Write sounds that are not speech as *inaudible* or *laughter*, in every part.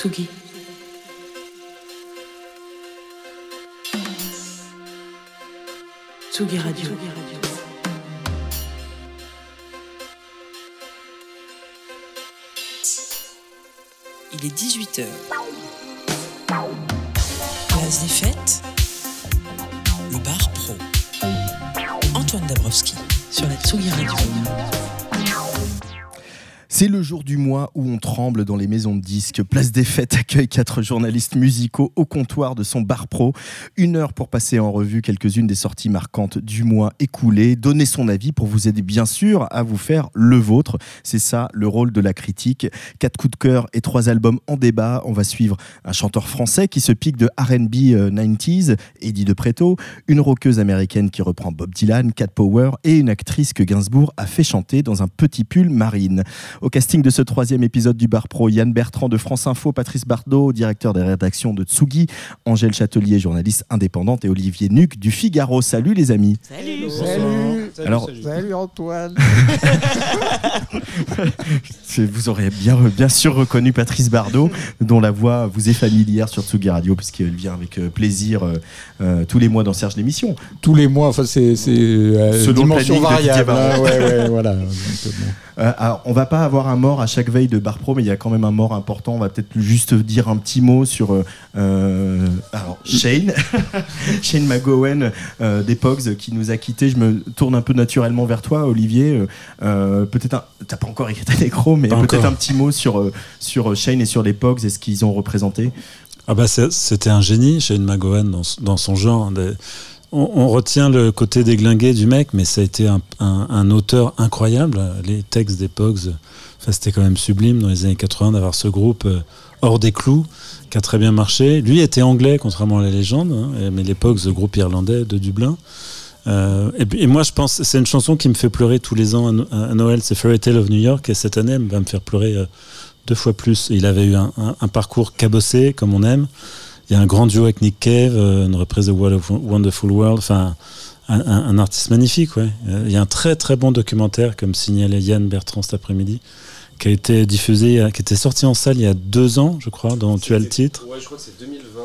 Tsugi. Tsugi Radio. Il est 18h. Place des fêtes. Le bar pro. Antoine Dabrowski sur la Tsugi Radio. C'est le jour du mois où on tremble dans les maisons de disques. Place des Fêtes accueille quatre journalistes musicaux au comptoir de son bar pro. Une heure pour passer en revue quelques-unes des sorties marquantes du mois écoulé, donner son avis pour vous aider bien sûr à vous faire le vôtre. C'est ça le rôle de la critique. Quatre coups de cœur et trois albums en débat. On va suivre un chanteur français qui se pique de R&B 90s, Eddie de Preto, une rockeuse américaine qui reprend Bob Dylan, Cat Power et une actrice que Gainsbourg a fait chanter dans un petit pull marine. Casting de ce troisième épisode du Bar Pro, Yann Bertrand de France Info, Patrice Bardot, directeur des rédactions de Tsugi, Angèle Châtelier, journaliste indépendante, et Olivier Nuc du Figaro. Salut les amis. Salut. Salut. Alors- Salut Antoine. *laughs* Vous aurez bien, bien sûr reconnu Patrice Bardot, dont la voix vous est familière sur Tsugi Radio, puisqu'elle vient avec euh, plaisir euh, euh, tous les mois dans Serge l'émission. Tous les mois, enfin c'est c'est euh, dimension variable. Hein, ouais, ouais, voilà. Donc, bon. Euh, alors, on va pas avoir un mort à chaque veille de Bar Pro, mais il y a quand même un mort important. On va peut-être juste dire un petit mot sur euh, euh, alors, Shane, *laughs* Shane McGowan des Pogs qui nous a quittés. Je me tourne un peu naturellement vers toi, Olivier. Peut-être un... t'as pas encore écrit ta nécro, mais peut-être un petit mot sur sur Shane et sur les Pogs et ce qu'ils ont représenté. Ah bah c'était un génie, Shane McGowan, dans, dans son genre. Des- On, retient le côté déglingué du mec, mais ça a été un, auteur incroyable. Les textes des Pogs, enfin, c'était quand même sublime dans les années 80 d'avoir ce groupe euh, hors des clous qui a très bien marché. Lui était anglais, contrairement à la légende, hein, mais les le groupe irlandais de Dublin. Euh, et, moi, je pense, c'est une chanson qui me fait pleurer tous les ans à, No- à Noël, c'est Fairy Tale of New York, et cette année, elle va me faire pleurer euh, deux fois plus. Il avait eu un parcours cabossé, comme on aime. Il y a un grand duo avec Nick Cave, euh, une reprise de What a Wonderful World, enfin, un, un- un artiste magnifique, ouais. Euh, Il y a un très très bon documentaire, comme signalait Yann Bertrand cet après-midi, qui a été diffusé, euh, qui était sorti en salle il y a deux ans, je crois, dont tu as le titre. Ouais, je crois que c'est 2020.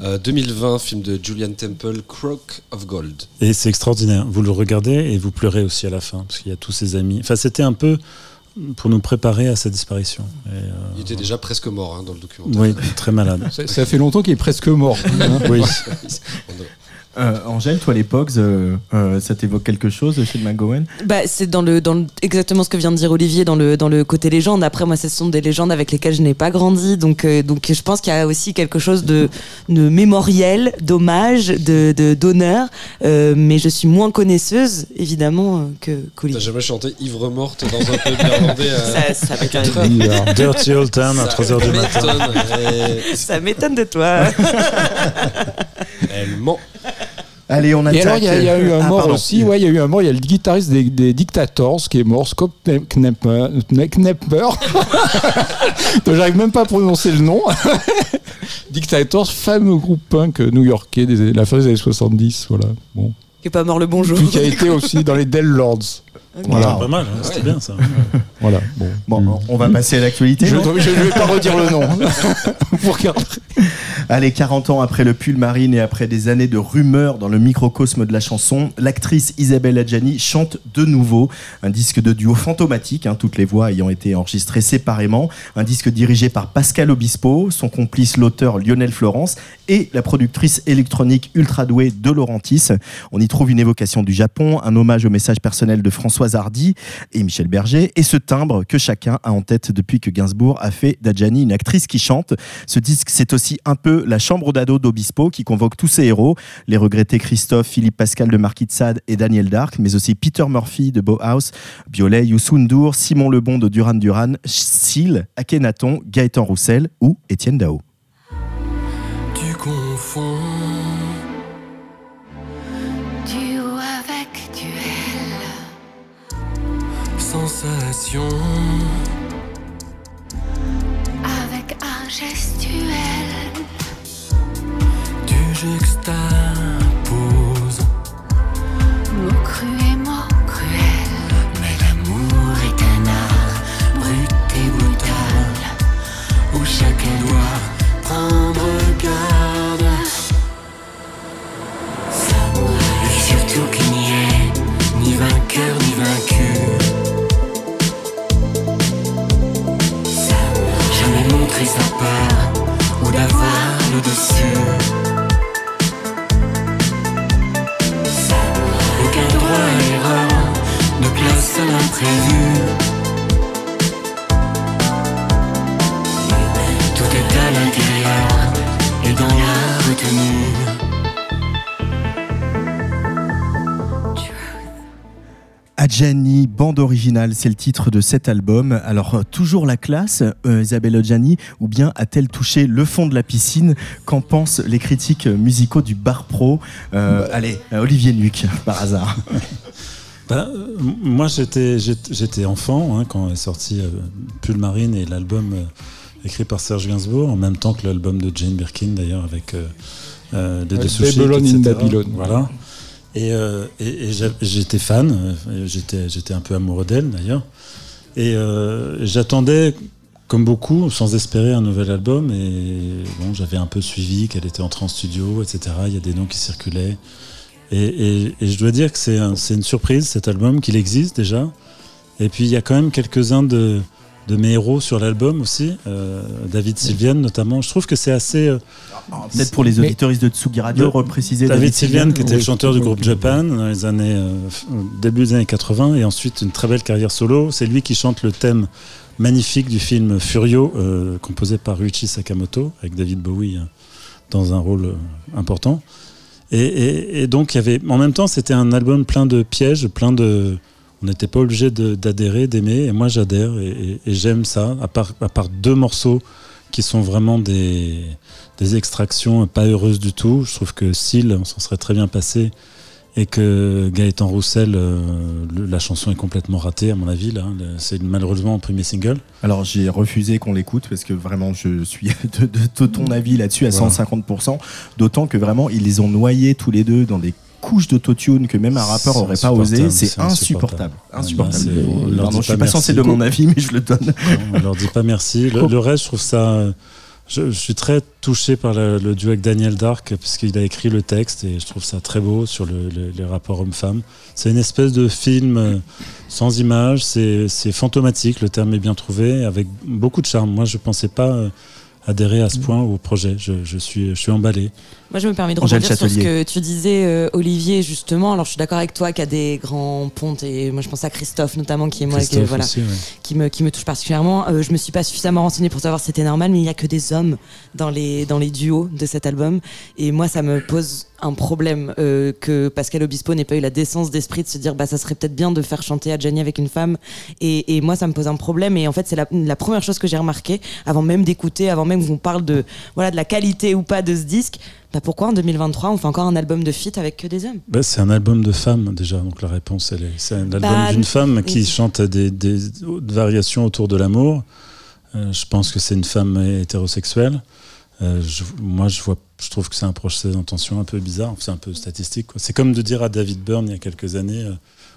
Euh, 2020, film de Julian Temple, Crock of Gold. Et c'est extraordinaire. Vous le regardez et vous pleurez aussi à la fin, parce qu'il y a tous ses amis. Enfin, c'était un peu pour nous préparer à sa disparition. Et, euh, Il était déjà presque mort hein, dans le documentaire. oui, très malade. Ça, ça fait longtemps qu'il est presque mort. hein. Oui. *laughs* Euh, Angèle, toi les Pogs, euh, euh, ça t'évoque quelque chose Shane McGowan? Bah, c'est dans le, dans le- exactement ce que vient de dire Olivier dans le, dans le côté légende. Après, moi, ce sont des légendes avec lesquelles je n'ai pas grandi. Donc, euh, donc je pense qu'il y a aussi quelque chose de, de mémoriel, d'hommage, de, de- d'honneur. Euh, mais je suis moins connaisseuse, évidemment, que, T'as qu'Olivier. jamais chanté ivre morte dans un pub irlandais à, Ça, ça à m'étonne. 4 heures Bizarre. Dirty Old Town à Ça 3h du matin. Ça m'étonne de toi. Elle ment. Allez, on attaque. Et alors, il y, a- il y a eu un Ah, mort pardon. aussi. Ouais, il y a eu un mort. Il y a le guitariste des, des Dictators qui est mort, Scott Knepper. *laughs* J'arrive même pas à prononcer le nom. *laughs* Dictators, fameux groupe punk new-yorkais des la fin des années 70. Voilà. Bon. Qui est pas mort le bonjour. Puis qui a été aussi dans les Dell Lords. Voilà. Pas mal, hein, c'était Ouais. bien ça. *laughs* Voilà. Bon. Bon, on va passer à l'actualité. Je ne vais pas redire le nom. *laughs* Vous regardez. Allez, 40 ans après le pull marine et après des années de rumeurs dans le microcosme de la chanson, l'actrice Isabelle Adjani chante de nouveau un disque de duo fantomatique, hein, toutes les voix ayant été enregistrées séparément, un disque dirigé par Pascal Obispo, son complice l'auteur Lionel Florence et la productrice électronique ultra douée De Laurentiis. On y trouve une évocation du Japon, un hommage au message personnel de Françoise Hardy et Michel Berger et ce timbre que chacun a en tête depuis que Gainsbourg a fait d'Adjani une actrice qui chante. Ce disque, c'est aussi un peu la chambre d'ado d'Obispo qui convoque tous ses héros, les regrettés Christophe, Philippe Pascal de Marquis de Sade et Daniel Dark, mais aussi Peter Murphy de Bauhaus, Biolay, Youssou N'Dour, Simon Lebon de Duran Duran, Seal, Akhenaton, Gaëtan Roussel ou Étienne Dao. Avec art gestuel. Tu juxtaposes Aucun droit à l'erreur, de place à l'imprévu. Tout est à l'intérieur et dans la retenue. Adjani, bande originale, c'est le titre de cet album. Alors, toujours la classe, euh, Isabelle Adjani, ou bien a-t-elle touché le fond de la piscine? Qu'en pensent les critiques musicaux du bar pro? Euh, Allez, euh, Olivier Nuc, par hasard. *laughs* Ben, euh, moi, j'étais, enfant hein, quand est sorti euh, Pull Marine et l'album euh, écrit par Serge Gainsbourg, en même temps que l'album de Jane Birkin, d'ailleurs, avec euh, euh, des deux sushis, Babylon in etc. Babylon. Voilà. Et, euh, et, j'étais fan, euh, j'étais, un peu amoureux d'elle, d'ailleurs. Et euh, j'attendais, comme beaucoup, sans espérer un nouvel album. Et bon, j'avais un peu suivi qu'elle était entrée en studio, etc. Il y a des noms qui circulaient. Et, je dois dire que c'est une surprise cet album, qu'il existe déjà. Et puis il y a quand même quelques-uns de, de mes héros sur l'album aussi, euh, David Sylviane notamment. Je trouve que c'est assez. euh, Peut-être pour les auditoristes de Tsugi Radio, repréciser David, Sylviane, qui était le oui. chanteur du Oui. groupe Japan dans les années euh, début des années 80, et ensuite une très belle carrière solo. C'est lui qui chante le thème magnifique du film Furio, euh, composé par Ruichi Sakamoto, avec David Bowie dans un rôle important. Et, et- et donc, il y avait, en même temps, c'était un album plein de pièges, plein de. On n'était pas obligé d'adhérer, d'aimer, et moi j'adhère et, et- et j'aime ça, à part, à part deux morceaux qui sont vraiment des, des extractions pas heureuses du tout. Je trouve que Seal, on s'en serait très bien passé, et que Gaëtan Roussel, euh, le- la chanson est complètement ratée, à mon avis. là. Le- C'est malheureusement un premier single. Alors j'ai refusé qu'on l'écoute parce que vraiment je suis *laughs* de, de- de ton avis là-dessus à Voilà. 150%. D'autant que vraiment ils les ont noyés tous les deux dans des couches d'autotune que même un rappeur aurait pas osé. insupportable, C'est insupportable. insupportable. Insupportable. Pardon, dit je suis pas censé de mon avis, mais je le donne. on leur dit pas merci. Le, le reste, je trouve ça. Je, je suis très touché par le, le duo avec Daniel Dark, puisqu'il a écrit le texte et je trouve ça très beau sur le- le- les rapports hommes-femmes. C'est une espèce de film euh, sans image, c'est fantomatique, le terme est bien trouvé, avec beaucoup de charme. Moi, je pensais pas euh, adhérer à ce point au projet. Je, je suis, je suis emballé. Moi, je me permets de rebondir sur ce que tu disais, euh, Olivier, justement. Alors, je suis d'accord avec toi qu'il y a des grands pontes, et moi, je pense à Christophe, notamment, qui est moi, qui, voilà, aussi, ouais. qui me, qui me touche particulièrement. Euh, je me suis pas suffisamment renseignée pour savoir si c'était normal, mais il y a que des hommes dans les, dans les duos de cet album. Et moi, ça me pose un problème euh, que Pascal Obispo n'ait pas eu la décence d'esprit de se dire, bah, ça serait peut-être bien de faire chanter Adjani avec une femme. Et, et moi, ça me pose un problème. Et en fait, c'est la, la première chose que j'ai remarqué, avant même d'écouter, avant même qu'on parle de, voilà, de la qualité ou pas de ce disque. Bah pourquoi en 2023 on fait encore un album de feat avec que des hommes? Bah, c'est un album de femme déjà, donc la réponse elle est. C'est un album Bah, d'une femme qui oui. chante des, des variations autour de l'amour. Euh, je pense que c'est une femme hétérosexuelle. Euh, je- moi, je vois, je trouve que c'est un procès d'intention un peu bizarre. C'est un peu statistique. C'est comme de dire à David Byrne il y a quelques années, euh,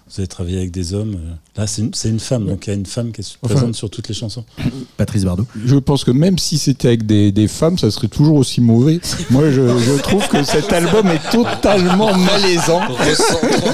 vous avez travaillé avec des hommes. euh, là, c'est une, femme, donc il y a une femme qui est Enfin- présente sur toutes les chansons. Patrice Bardot. Je pense que même si c'était avec des, des femmes, ça serait toujours aussi mauvais. Moi, je, je trouve que cet album est totalement malaisant. *laughs*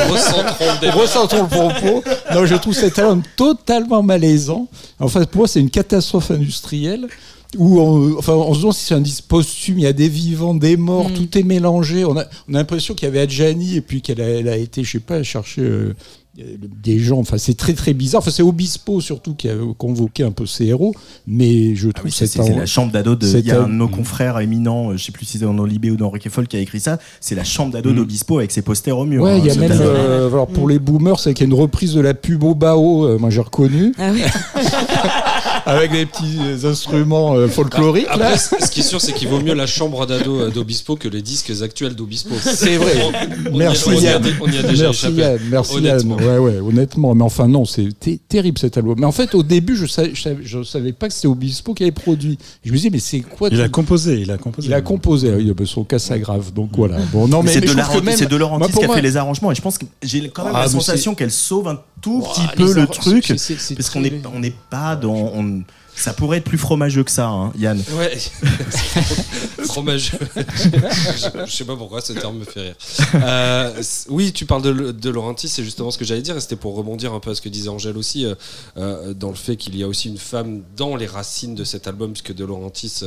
Recentrons, recentrons le propos. Non, je trouve cet album totalement malaisant. En fait, pour moi, c'est une catastrophe industrielle. Où on, enfin, on se demande si c'est un disque posthume, il y a des vivants, des morts, Mm. tout est mélangé. On a, on a l'impression qu'il y avait Adjani et puis qu'elle a, elle a été, je sais pas, chercher euh, des gens. Enfin, c'est très très bizarre. Enfin, c'est Obispo surtout qui a convoqué un peu ses héros. Mais je Ah trouve oui, cet c'est la chambre d'ado de. c'est Il y a un un- de nos confrères éminents, euh, je sais plus si c'est dans Libé ou dans Rick Foll qui a écrit ça. C'est la chambre d'ado Mm. d'Obispo avec ses posters au mur. Ouais, hein, il y a ce même, euh, alors pour Mm. les boomers, c'est qu'il y a une reprise de la pub au Bao, euh, moi j'ai reconnu, Ah oui *laughs* avec des petits instruments euh, folkloriques. Après, ce qui est sûr, c'est qu'il vaut mieux la chambre d'ado euh, d'Obispo que les disques actuels d'Obispo. C'est vrai. On- on y a- Merci on y a, Yann. on y a déjà Merci échappé. Yann, merci Honnêtement. Yann. Ouais, ouais, honnêtement. Mais enfin, non, c'est terrible cet album. Mais en fait, au début, je savais, je savais, je savais pas que c'était Obispo qui avait produit. Je me disais, mais c'est quoi Il a composé, il a composé. Il a composé, ah oui, bah, son cas grave. Donc voilà. Bon, non, Mais mais, c'est mais de, la- même- c'est de Laurentiis qui a moi- fait les arrangements et je pense que j'ai quand même Ah, la sensation qu'elle sauve un tout petit peu le truc parce qu'on n'est on n'est pas dans on- ça pourrait être plus fromageux que ça hein, Yann Ouais, *laughs* fromage. je, *laughs* je sais pas pourquoi ce terme me fait rire. Euh, oui, tu parles de, de Laurenti, c'est justement ce que j'allais dire, et c'était pour rebondir un peu à ce que disait Angèle aussi, euh, euh, dans le fait qu'il y a aussi une femme dans les racines de cet album, puisque De Laurentiis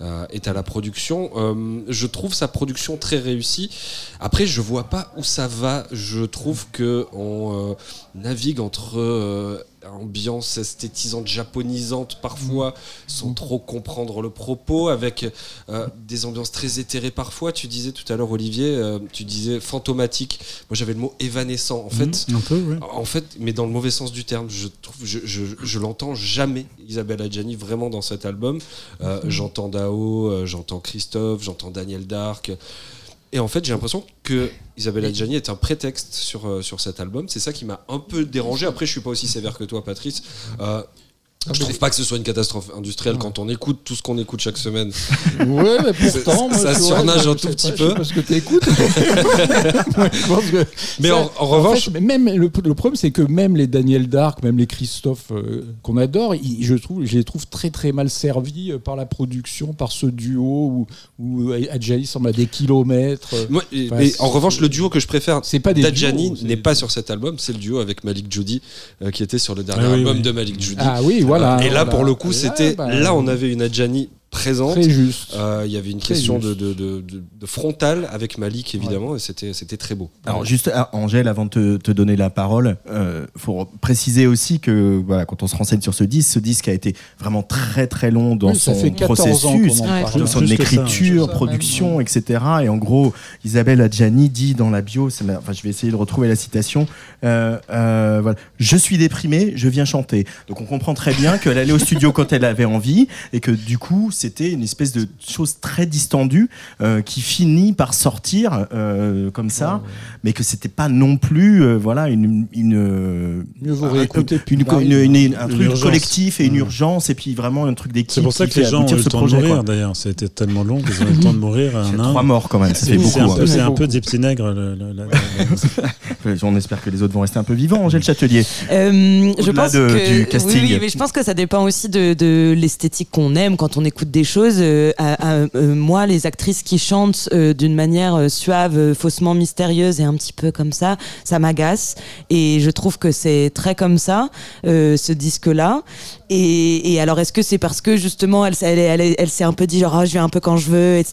euh, est à la production. Euh, je trouve sa production très réussie. Après, je vois pas où ça va. Je trouve que on euh, navigue entre euh, ambiance esthétisante, japonisante parfois, sans trop comprendre le propos, avec euh, des ambiances très éthérées parfois. Tu disais tout à l'heure, Olivier, euh, tu disais fantomatique. Moi, j'avais le mot évanescent. En fait, Un peu, ouais. en fait, mais dans le mauvais sens du terme, je trouve, je, je, je l'entends jamais Isabelle Adjani vraiment dans cet album. Euh, J'entends Dao, j'entends Christophe, j'entends Daniel Dark. Et en fait, j'ai l'impression que Isabelle Adjani est un prétexte sur, euh, sur cet album. C'est ça qui m'a un peu dérangé. Après, je suis pas aussi sévère que toi, Patrice. Euh, je trouve pas que ce soit une catastrophe industrielle quand on écoute tout ce qu'on écoute chaque semaine. *laughs* Ouais, mais pourtant, Ça- tu surnage un tout petit peu. sais pas ce que *laughs* pense que Mais en, en revanche, même le, le problème, c'est que même les Daniel Dark, même les Christophe euh, qu'on adore, ils- je trouve, je les trouve très très mal servis euh, par la production, par ce duo où, où Adjani semble à des kilomètres. euh, moi, et- Enfin, mais en revanche, le duo que je préfère C'est pas des d'Adjani n'est pas sur cet album, c'est le duo avec Malik Judy euh, qui était sur le dernier Ah oui, album oui. de Malik Judy. Ah oui, voilà. et là, voilà. pour le coup, c'était bah, là, on avait une Adjani présente. très juste. Euh, Il y avait une Très question de, de, de, de- de frontal avec Malik, évidemment, et c'était c'était très beau. Alors juste, ah, Angèle, avant de te, te donner la parole, euh, faut préciser aussi que voilà, quand on se renseigne sur ce disque, ce disque a été vraiment très très long dans Oui, ça son fait 14 ans processus, dans son ça, écriture, ouais. production, etc. Et en gros, Isabelle Adjani dit dans la bio, c'est ma- enfin, je vais essayer de retrouver la citation, euh, euh, voilà, je suis déprimée, je viens chanter. Donc on comprend très bien qu'elle allait au studio quand elle avait envie et que du coup c'était une espèce de chose très distendue euh, qui finit par sortir euh, comme ça, mais que c'était pas non plus euh, voilà une, une, une, tard. une- une- un truc urgence. collectif et une Mm. urgence et puis vraiment un truc d'équipe. C'est pour ça que les gens ont eu *laughs* le temps de mourir d'ailleurs. C'était tellement long qu'ils ont eu le temps de mourir un C'est à un. trois morts quand même, C'est beaucoup. c'est un, hein. peu- c'est un peu le- le- le- *laughs* On espère que les autres vont rester un peu vivants. Angèle Châtelier. Euh, je pense de- que du casting. Oui, oui, mais je pense que ça dépend aussi de, de l'esthétique qu'on aime quand on écoute des choses. Euh, à- à- euh, moi, les actrices qui chantent euh, d'une manière suave, faussement mystérieuse et un petit peu comme ça, ça m'agace. Et je trouve que c'est très comme ça, ce disque-là. Et, et alors, est-ce que c'est parce que justement, elle, s'est- elle, elle, s'est un peu dit genre, Ah, je viens un peu quand je veux, etc.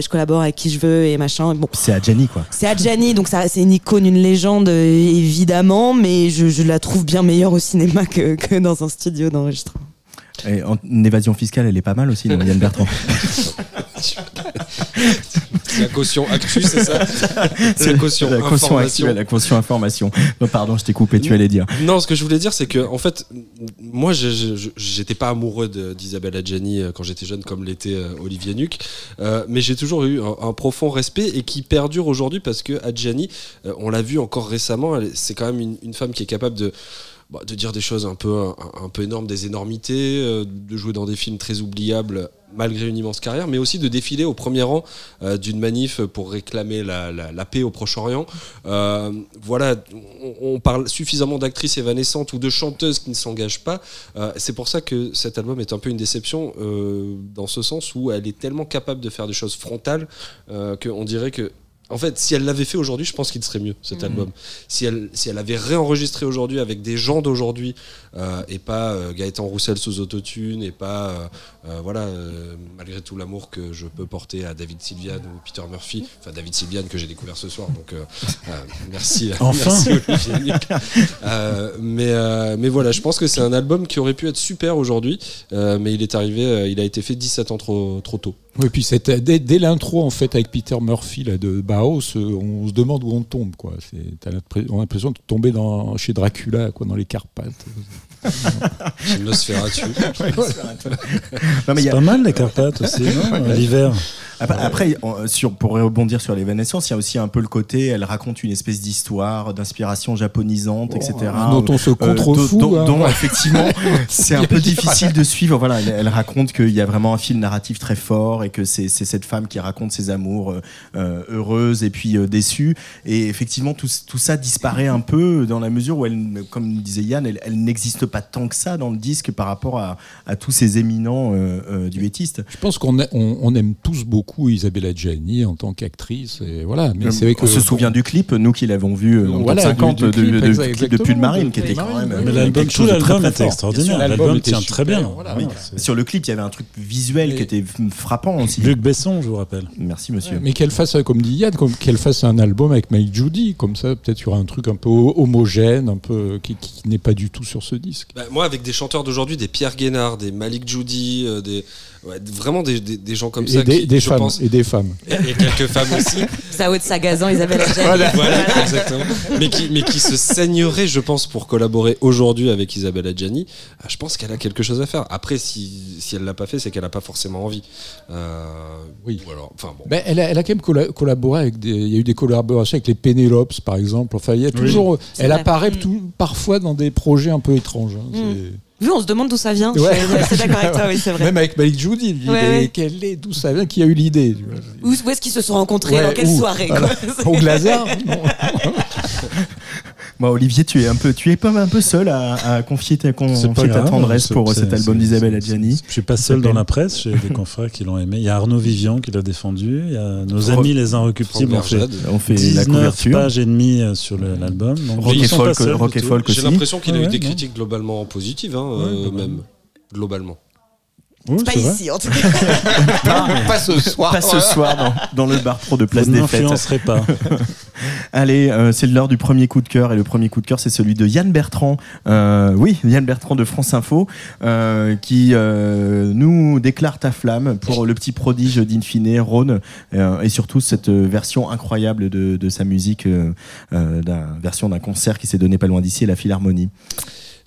je collabore avec qui je veux et machin. Bon, C'est Adjani quoi. c'est Adjani, donc ça, c'est une icône, une légende, évidemment, mais je, je la trouve bien meilleure au cinéma que, que dans un studio d'enregistrement. Et en évasion fiscale, elle est pas mal aussi, non, Yann Bertrand. C'est la caution actu, c'est ça C'est la caution la caution information. actuelle, la caution information. Non, pardon, je t'ai coupé, tu allais dire. Non, ce que je voulais dire, c'est que en fait, moi, j'étais pas amoureux d'Isabelle Adjani euh, quand j'étais jeune, comme l'était euh, Olivier Nuc, Euh, mais j'ai toujours eu un, un profond respect et qui perdure aujourd'hui parce que Adjani, on l'a vu encore récemment, c'est quand même une, une femme qui est capable de bah, de dire des choses un peu, un, peu énormes, des énormités, euh, de jouer dans des films très oubliables malgré une immense carrière, mais aussi de défiler au premier rang euh, d'une manif pour réclamer la, paix au Proche-Orient. Euh, voilà, on, on parle suffisamment d'actrices évanescentes ou de chanteuses qui ne s'engagent pas. C'est pour ça que cet album est un peu une déception, dans ce sens où elle est tellement capable de faire des choses frontales qu'on dirait que en fait, si elle l'avait fait aujourd'hui, je pense qu'il serait mieux cet album. Si elle, si elle avait réenregistré aujourd'hui avec des gens d'aujourd'hui euh, et pas euh, Gaëtan Roussel sous autotune et pas euh, euh, voilà euh, malgré tout l'amour que je peux porter à David Sylvian ou Peter Murphy, enfin David Sylvian que j'ai découvert ce soir, donc euh, euh, merci. Enfin. merci Olivier Nuc. Euh, mais euh, mais voilà, je pense que c'est un album qui aurait pu être super aujourd'hui, euh, mais il est arrivé, euh, il a été fait 17 ans trop trop tôt. Oui, puis c'était dès, dès l'intro en fait avec Peter Murphy là, de Bauhaus, euh, on se demande où on tombe quoi. On a l'impression de tomber dans, chez Dracula quoi, dans les Carpates. Nosferatu. *laughs* C'est a- pas mal les Carpates aussi, *laughs* non L'hiver. Après, après, on- sur, pour rebondir sur l'évanescence, il y a aussi un peu le côté, elle raconte une espèce d'histoire, d'inspiration japonisante, etc. dont on se Euh, contrefout. dont, hein. dont, effectivement *laughs* c'est un peu difficile de suivre. Voilà, elle, elle raconte qu'il y a vraiment un fil narratif très fort et que c'est c'est cette femme qui raconte ses amours euh, euh, heureuses et puis euh, déçues. Et effectivement, tout, tout ça disparaît un peu dans la mesure où elle, comme disait Yann, elle, elle n'existe pas tant que ça dans le disque par rapport à, à tous ces éminents euh, euh, duettistes. Je pense qu'on a- on, on aime tous beaucoup Isabella Gianni en tant qu'actrice. Et voilà. Mais c'est vrai que on se souvient du clip, nous qui l'avons vu euh, en Voilà, top 50 du- de, du clip, de, de, exact- clip de Pull exactement, Marine, qui était quand même. Mais euh, l'album, tout l'album était extraordinaire. L'album tient très bien. voilà. Oui, Sur le clip, il y avait un truc visuel qui était frappant aussi. Luc Besson, je vous rappelle. Merci monsieur. Mais qu'elle fasse, euh, comme dit Yann, qu'elle fasse un album avec Mike Judy, comme ça peut-être il y aura un truc un peu ho- homogène, un peu qui, qui n'est pas du tout sur ce disque. Bah, moi, avec des chanteurs d'aujourd'hui, des Pierre Guénard, des Malik Judy, euh, des, ouais, vraiment des, des, des gens comme ça. et des, qui, des je femmes, pense- et des femmes. *laughs* et, et quelques femmes aussi. Sao de Sagazan, Isabelle Adjani. voilà, *laughs* exactement. Mais qui, mais qui se saignerait, je pense, pour collaborer aujourd'hui avec Isabelle Adjani. Euh, Je pense qu'elle a quelque chose à faire. Après, si, si elle l'a pas fait, c'est qu'elle a pas forcément envie. Euh, Oui. ou alors, enfin bon. Ben, elle, a, elle a quand même colla- collaboré avec des. Il y a eu des collaborations avec les Pénélopes, par exemple. Enfin, il y a toujours. Elle vrai. apparaît Mm. tout- parfois dans des projets un peu étranges. hein. Mm. On se demande d'où ça vient. Ouais. Je suis assez d'accord avec toi, oui, c'est vrai. Même avec Malik Judy, il dit, Ouais, mais ouais. quelle est, d'où ça vient, qui a eu l'idée. Où, où est-ce qu'ils se sont rencontrés Dans quelle où soirée Voilà. Au Glaser *laughs* Olivier, tu es un peu, tu es pas un peu seul à, à confier ta, C'est confier pas ta grave, tendresse pour cet album d'Isabelle Adjani. Je suis pas seul dans la presse, j'ai des confrères qui l'ont aimé. Il y a Arnaud Vivian qui l'a défendu, il y a nos amis les Inrecuptibles ont fait. On fait la 19 couverture. pages et demie euh, sur l'album. Rock et folk, rock et folk J'ai aussi. l'impression qu'il a eu des critiques globalement positives, hein, euh, globalement. Pas ici, en tout cas. *laughs* Pas ce soir. Pas ce soir dans, dans le bar pro de Place Vous des Fêtes. n'influencerez pas. *laughs* Allez, euh, c'est l'heure du premier coup de cœur et le premier coup de cœur c'est celui de Yann Bertrand. Euh, oui, Yann Bertrand de France Info euh, qui euh, nous déclare ta flamme pour le petit prodige d'Infine, Rhône euh, et surtout cette version incroyable de, de sa musique, euh, euh, d'un version d'un concert qui s'est donné pas loin d'ici, à la Philharmonie.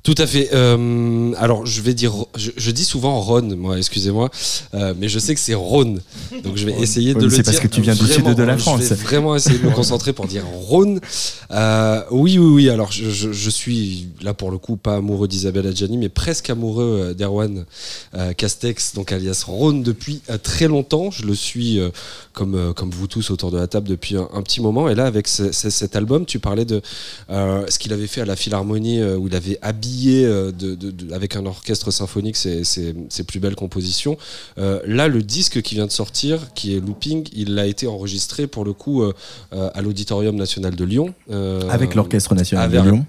Tout à fait. Euh, alors, je vais dire, je, je dis souvent Rhône, moi, excusez-moi, euh, mais je sais que c'est Rhône, donc je vais essayer de le c'est dire. parce que tu viens du sud de la Je France. vais vraiment essayer de me *laughs* concentrer pour dire Rhône. Euh, oui, oui, oui. Alors, je, je- je suis là pour le coup pas amoureux d'Isabelle Adjani, mais presque amoureux euh, d'Erwan euh, Castex, donc alias Rhône, depuis euh, très longtemps. Je le suis euh, comme comme vous tous autour de la table depuis un, un petit moment. Et là, avec ce- ce- cet album, tu parlais de euh, ce qu'il avait fait à la Philharmonie, où il avait habillé euh, de, de- de- avec un orchestre symphonique ses, ses- ses plus belles compositions. Euh, là, le disque qui vient de sortir, qui est Looping, il a été enregistré pour le coup euh, à l'Auditorium national de Lyon. euh, Avec l'Orchestre National avec- de Lyon.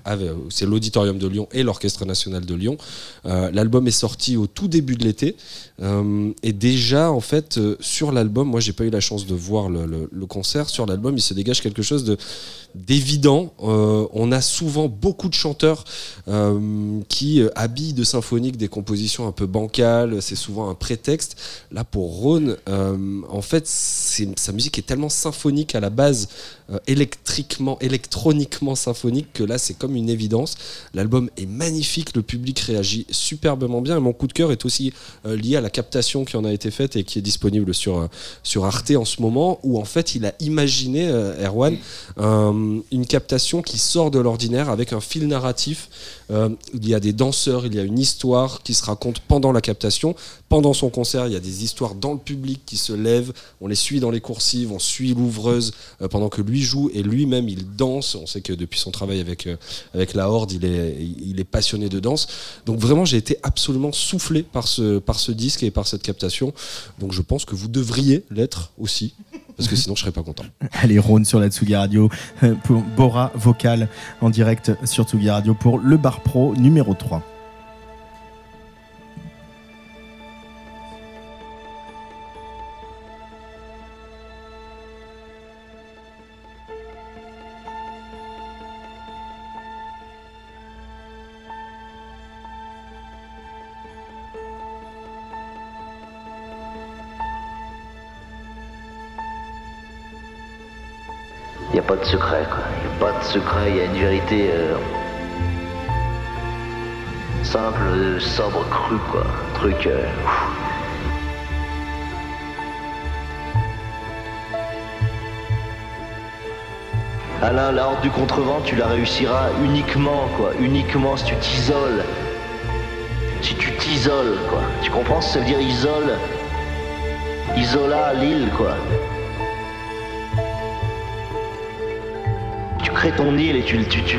c'est l'Auditorium de Lyon et l'Orchestre National de Lyon. L'album est sorti au tout début de l'été. Et déjà, en fait, sur l'album, moi, j'ai pas eu la chance de voir le, le- le concert. Sur l'album, il se dégage quelque chose de d'évident. On a souvent beaucoup de chanteurs euh, qui euh, habillent de symphonique des compositions un peu bancales. C'est souvent un prétexte. Là, pour Rhône, euh, en fait, sa musique est tellement symphonique à la base, euh, électriquement, électroniquement symphonique, que là, c'est comme une évidence. L'album est magnifique, le public réagit superbement bien. Et mon coup de cœur est aussi lié à la captation qui en a été faite et qui est disponible sur, sur Arte en ce moment, où en fait, il a imaginé, Erwan, un- une captation qui sort de l'ordinaire avec un fil narratif. Il y a des danseurs, il y a une histoire qui se raconte pendant la captation. Pendant son concert, il y a des histoires dans le public qui se lèvent. On les suit dans les coursives, on suit l'ouvreuse euh, pendant que lui joue et lui-même il danse. On sait que depuis son travail avec, euh, avec la Horde, il est, il est passionné de danse. Donc vraiment, j'ai été absolument soufflé par ce, par ce disque et par cette captation. Donc je pense que vous devriez l'être aussi, parce que sinon je serais pas content. *laughs* Allez, Rhône sur la Tsugi Radio euh, pour Bora Vocal en direct sur Tsugi Radio pour le Bar Pro numéro 3. Pas de secret, quoi. Il n'y a pas de secret, il y a une vérité euh, simple, sobre, crue, quoi. Un truc. euh. Alain, la horde du contrevent, tu la réussiras uniquement, quoi. Uniquement si tu t'isoles. Si tu t'isoles, quoi. Tu comprends ce que ça veut dire isole? Isola l'île, quoi. tu crées ton île et tu, tu, tu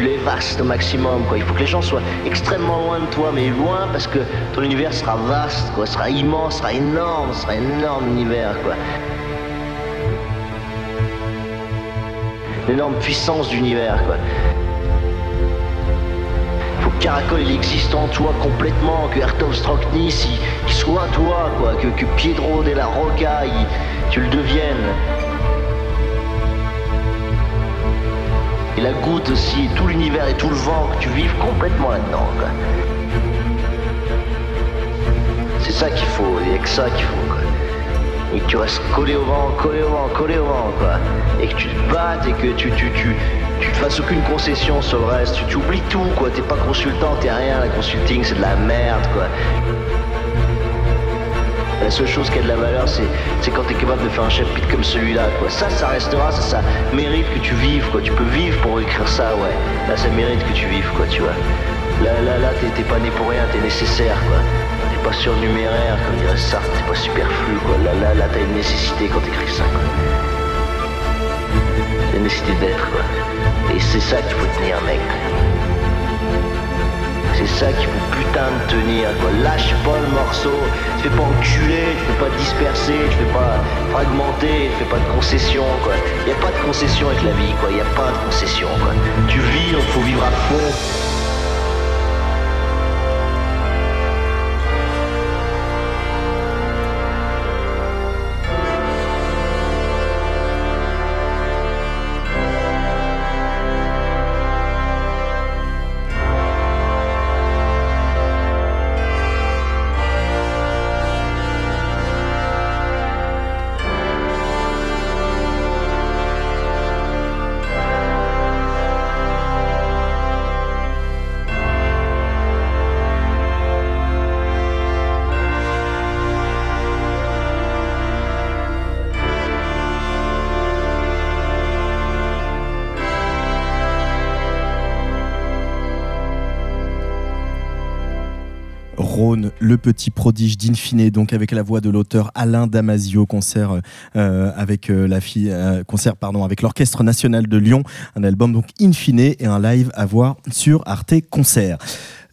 au maximum. Quoi. Il faut que les gens soient extrêmement loin de toi, mais loin parce que ton univers sera vaste, quoi, sera immense, sera énorme, sera énorme l'univers. L'énorme puissance d'univers. Quoi. Faut que Caracol il existe en toi complètement, que Ertov Strocknis il, soit toi, quoi, que, Piedro de la Roca tu le deviennes. Et la goutte aussi, et tout l'univers et tout le vent, que tu vives complètement là-dedans. C'est ça qu'il faut, il n'y a que ça qu'il faut. Et que tu restes collé au vent, collé au vent, collé au vent, quoi. Et que tu te battes et que tu, tu, tu, tu te fasses aucune concession sur le reste. Tu, tu oublies tout, quoi. T'es pas consultant, t'es rien. La consulting, c'est de la merde, quoi. La seule chose qui a de la valeur, c'est, quand t'es capable de faire un chapitre comme celui-là, quoi. Ça, ça restera, ça, ça mérite que tu vives, quoi. Tu peux vivre pour écrire ça, ouais. Là, ça mérite que tu vives, quoi, tu vois. Là, là, là, t'es, pas né pour rien, t'es nécessaire, quoi. T'es pas surnuméraire, comme dirait Sartre, t'es pas superflu, quoi. Là, là, là, t'as une nécessité quand t'écris ça, quoi. C'est une nécessité d'être, quoi. Et c'est ça qu'il faut tenir, mec. C'est ça qu'il faut putain de tenir, quoi. Lâche pas le morceau, te fais pas enculer, te fais pas disperser, te fais pas fragmenter, te fais pas de concession, quoi. Y a pas de concession avec la vie, quoi. Y a pas de concession, quoi. Tu vis, donc faut vivre à fond. Le petit prodige d'Infine, donc avec la voix de l'auteur Alain Damasio, concert euh, avec euh, la fille, euh, concert pardon, avec l'Orchestre National de Lyon, un album donc Infine et un live à voir sur Arte Concert.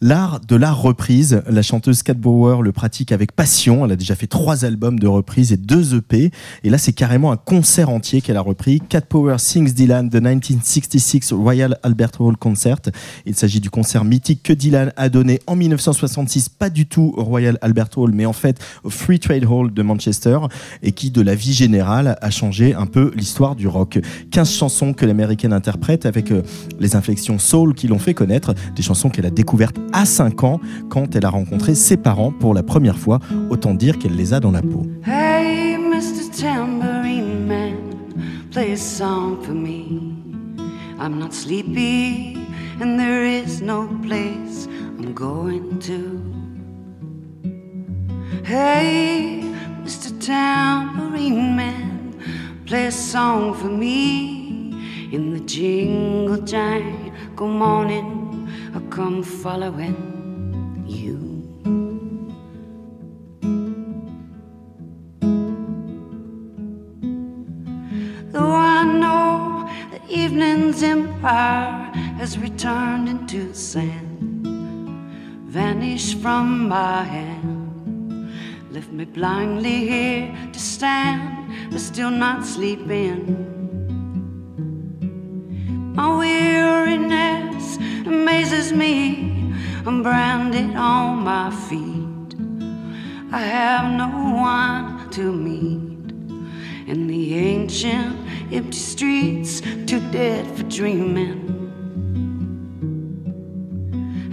L'art de la reprise, la chanteuse Cat Bauer le pratique avec passion. Elle a déjà fait trois albums de reprise et deux EP. Et là, c'est carrément un concert entier qu'elle a repris. Cat Power sings Dylan, The 1966 Royal Albert Hall Concert. Il s'agit du concert mythique que Dylan a donné en 1966, pas du tout au Royal Albert Hall, mais en fait au Free Trade Hall de Manchester, et qui, de la vie générale, a changé un peu l'histoire du rock. 15 chansons que l'américaine interprète avec euh, les inflexions soul qui l'ont fait connaître, des chansons qu'elle a découvertes à 5 ans quand elle a rencontré ses parents pour la première fois. Autant dire qu'elle les a dans la peau. Hey, Mr. Tambourine Man, play a song for me. I'm not sleepy, and there is no place I'm going to. Hey, Mr. Tambourine Man, play a song for me. In the jingle jangle morning, I come following you. Though I know the evening's empire has returned into sand, vanished from my hand, left me blindly here to stand, but still not sleeping. My weariness amazes me. I'm branded on my feet. I have no one to meet in the ancient empty streets, too dead for dreaming.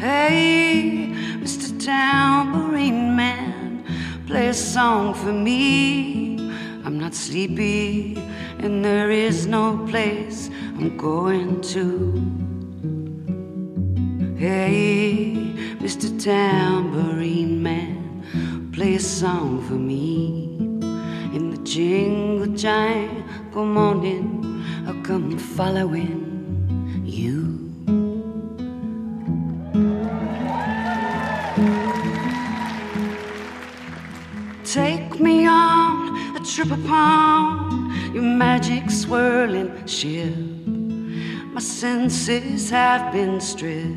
Hey, Mr. Tambourine Man, play a song for me. I'm not sleepy, and there is no place I'm going to. Hey, Mr. Tambourine Man, play a song for me. In the jingle jangle morning, I'll come following you. Take me on a trip upon your magic swirling ship. My senses have been stripped.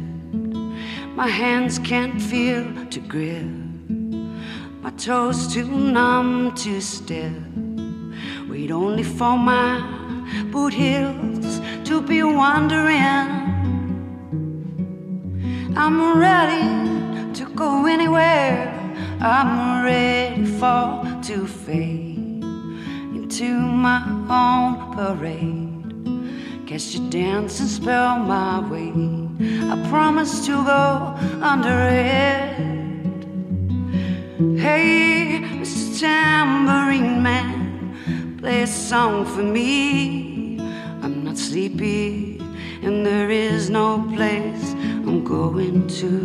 My hands can't feel to grip. My toes too numb to step. Wait only for my boot heels to be wandering. I'm ready to go anywhere. I'm ready for to fade into my own parade. Catch you dance and spell my way. I promise to go under it. Hey, Mr. Tambourine Man, play a song for me. I'm not sleepy, and there is no place I'm going to.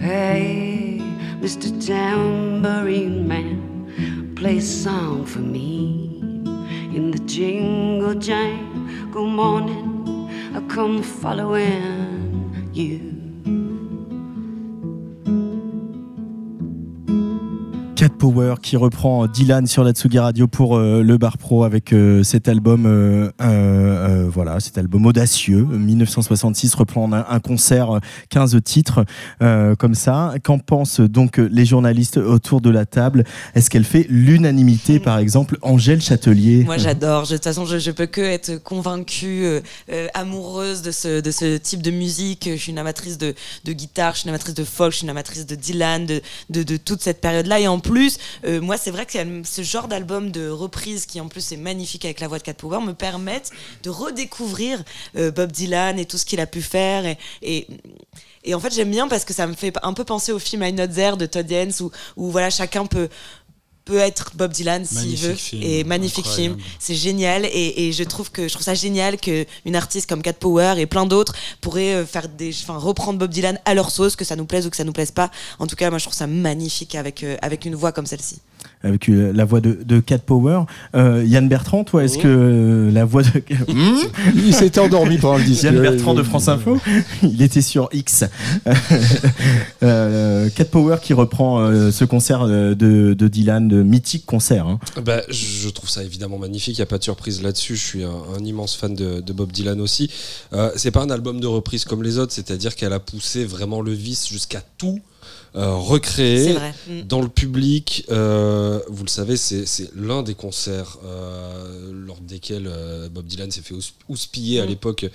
Hey, Mr. Tambourine Man, play a song for me. In the jingle jangle morning, I come following you. Cat Power qui reprend Dylan sur la Tsugi Radio pour euh, le Bar Pro avec euh, cet album euh, euh, voilà cet album audacieux 1966 reprend un, concert euh, 15 titres comme ça qu'en pensent donc les journalistes autour de la table? Est-ce qu'elle fait l'unanimité par exemple Angèle Châtelier? Moi j'adore, de toute façon je, je peux que être convaincue, amoureuse de ce, de ce type de musique. Je suis une amatrice de, de guitare, je suis une amatrice de folk, je suis une amatrice de Dylan, de, de, toute cette période-là. Et en euh, moi c'est vrai que ce genre d'album de reprise qui en plus est magnifique avec la voix de Cat Power me permettent de redécouvrir euh, Bob Dylan et tout ce qu'il a pu faire. Et, et, et en fait j'aime bien parce que ça me fait un peu penser au film I Not There de Todd Haynes où, où voilà, chacun peut peut être Bob Dylan s'il veut. film, et magnifique incroyable. film c'est génial. Et, et je trouve que je trouve ça génial que une artiste comme Cat Power et plein d'autres pourraient euh, faire des enfin reprendre Bob Dylan à leur sauce que ça nous plaise ou que ça nous plaise pas. En tout cas moi je trouve ça magnifique avec euh, avec une voix comme celle-ci avec euh, la voix de, de Cat Power Euh, Yann Bertrand toi est-ce que euh, la voix de *laughs* Hmm Il s'était endormi pendant le disque. Yann Bertrand de France Info, *laughs* il était sur X. *laughs* euh, Cat Power qui reprend euh, ce concert de, de Dylan, de mythique concert. hein. Bah, je trouve ça évidemment magnifique, il n'y a pas de surprise là-dessus. Je suis un, un immense fan de, de Bob Dylan aussi. Euh, c'est pas un album de reprise comme les autres, c'est-à-dire qu'elle a poussé vraiment le vice jusqu'à tout euh, vrai Mm. dans le public. euh, vous le savez, c'est l'un des concerts euh, lors desquels Bob Dylan s'est fait hous- houspiller à Mm. l'époque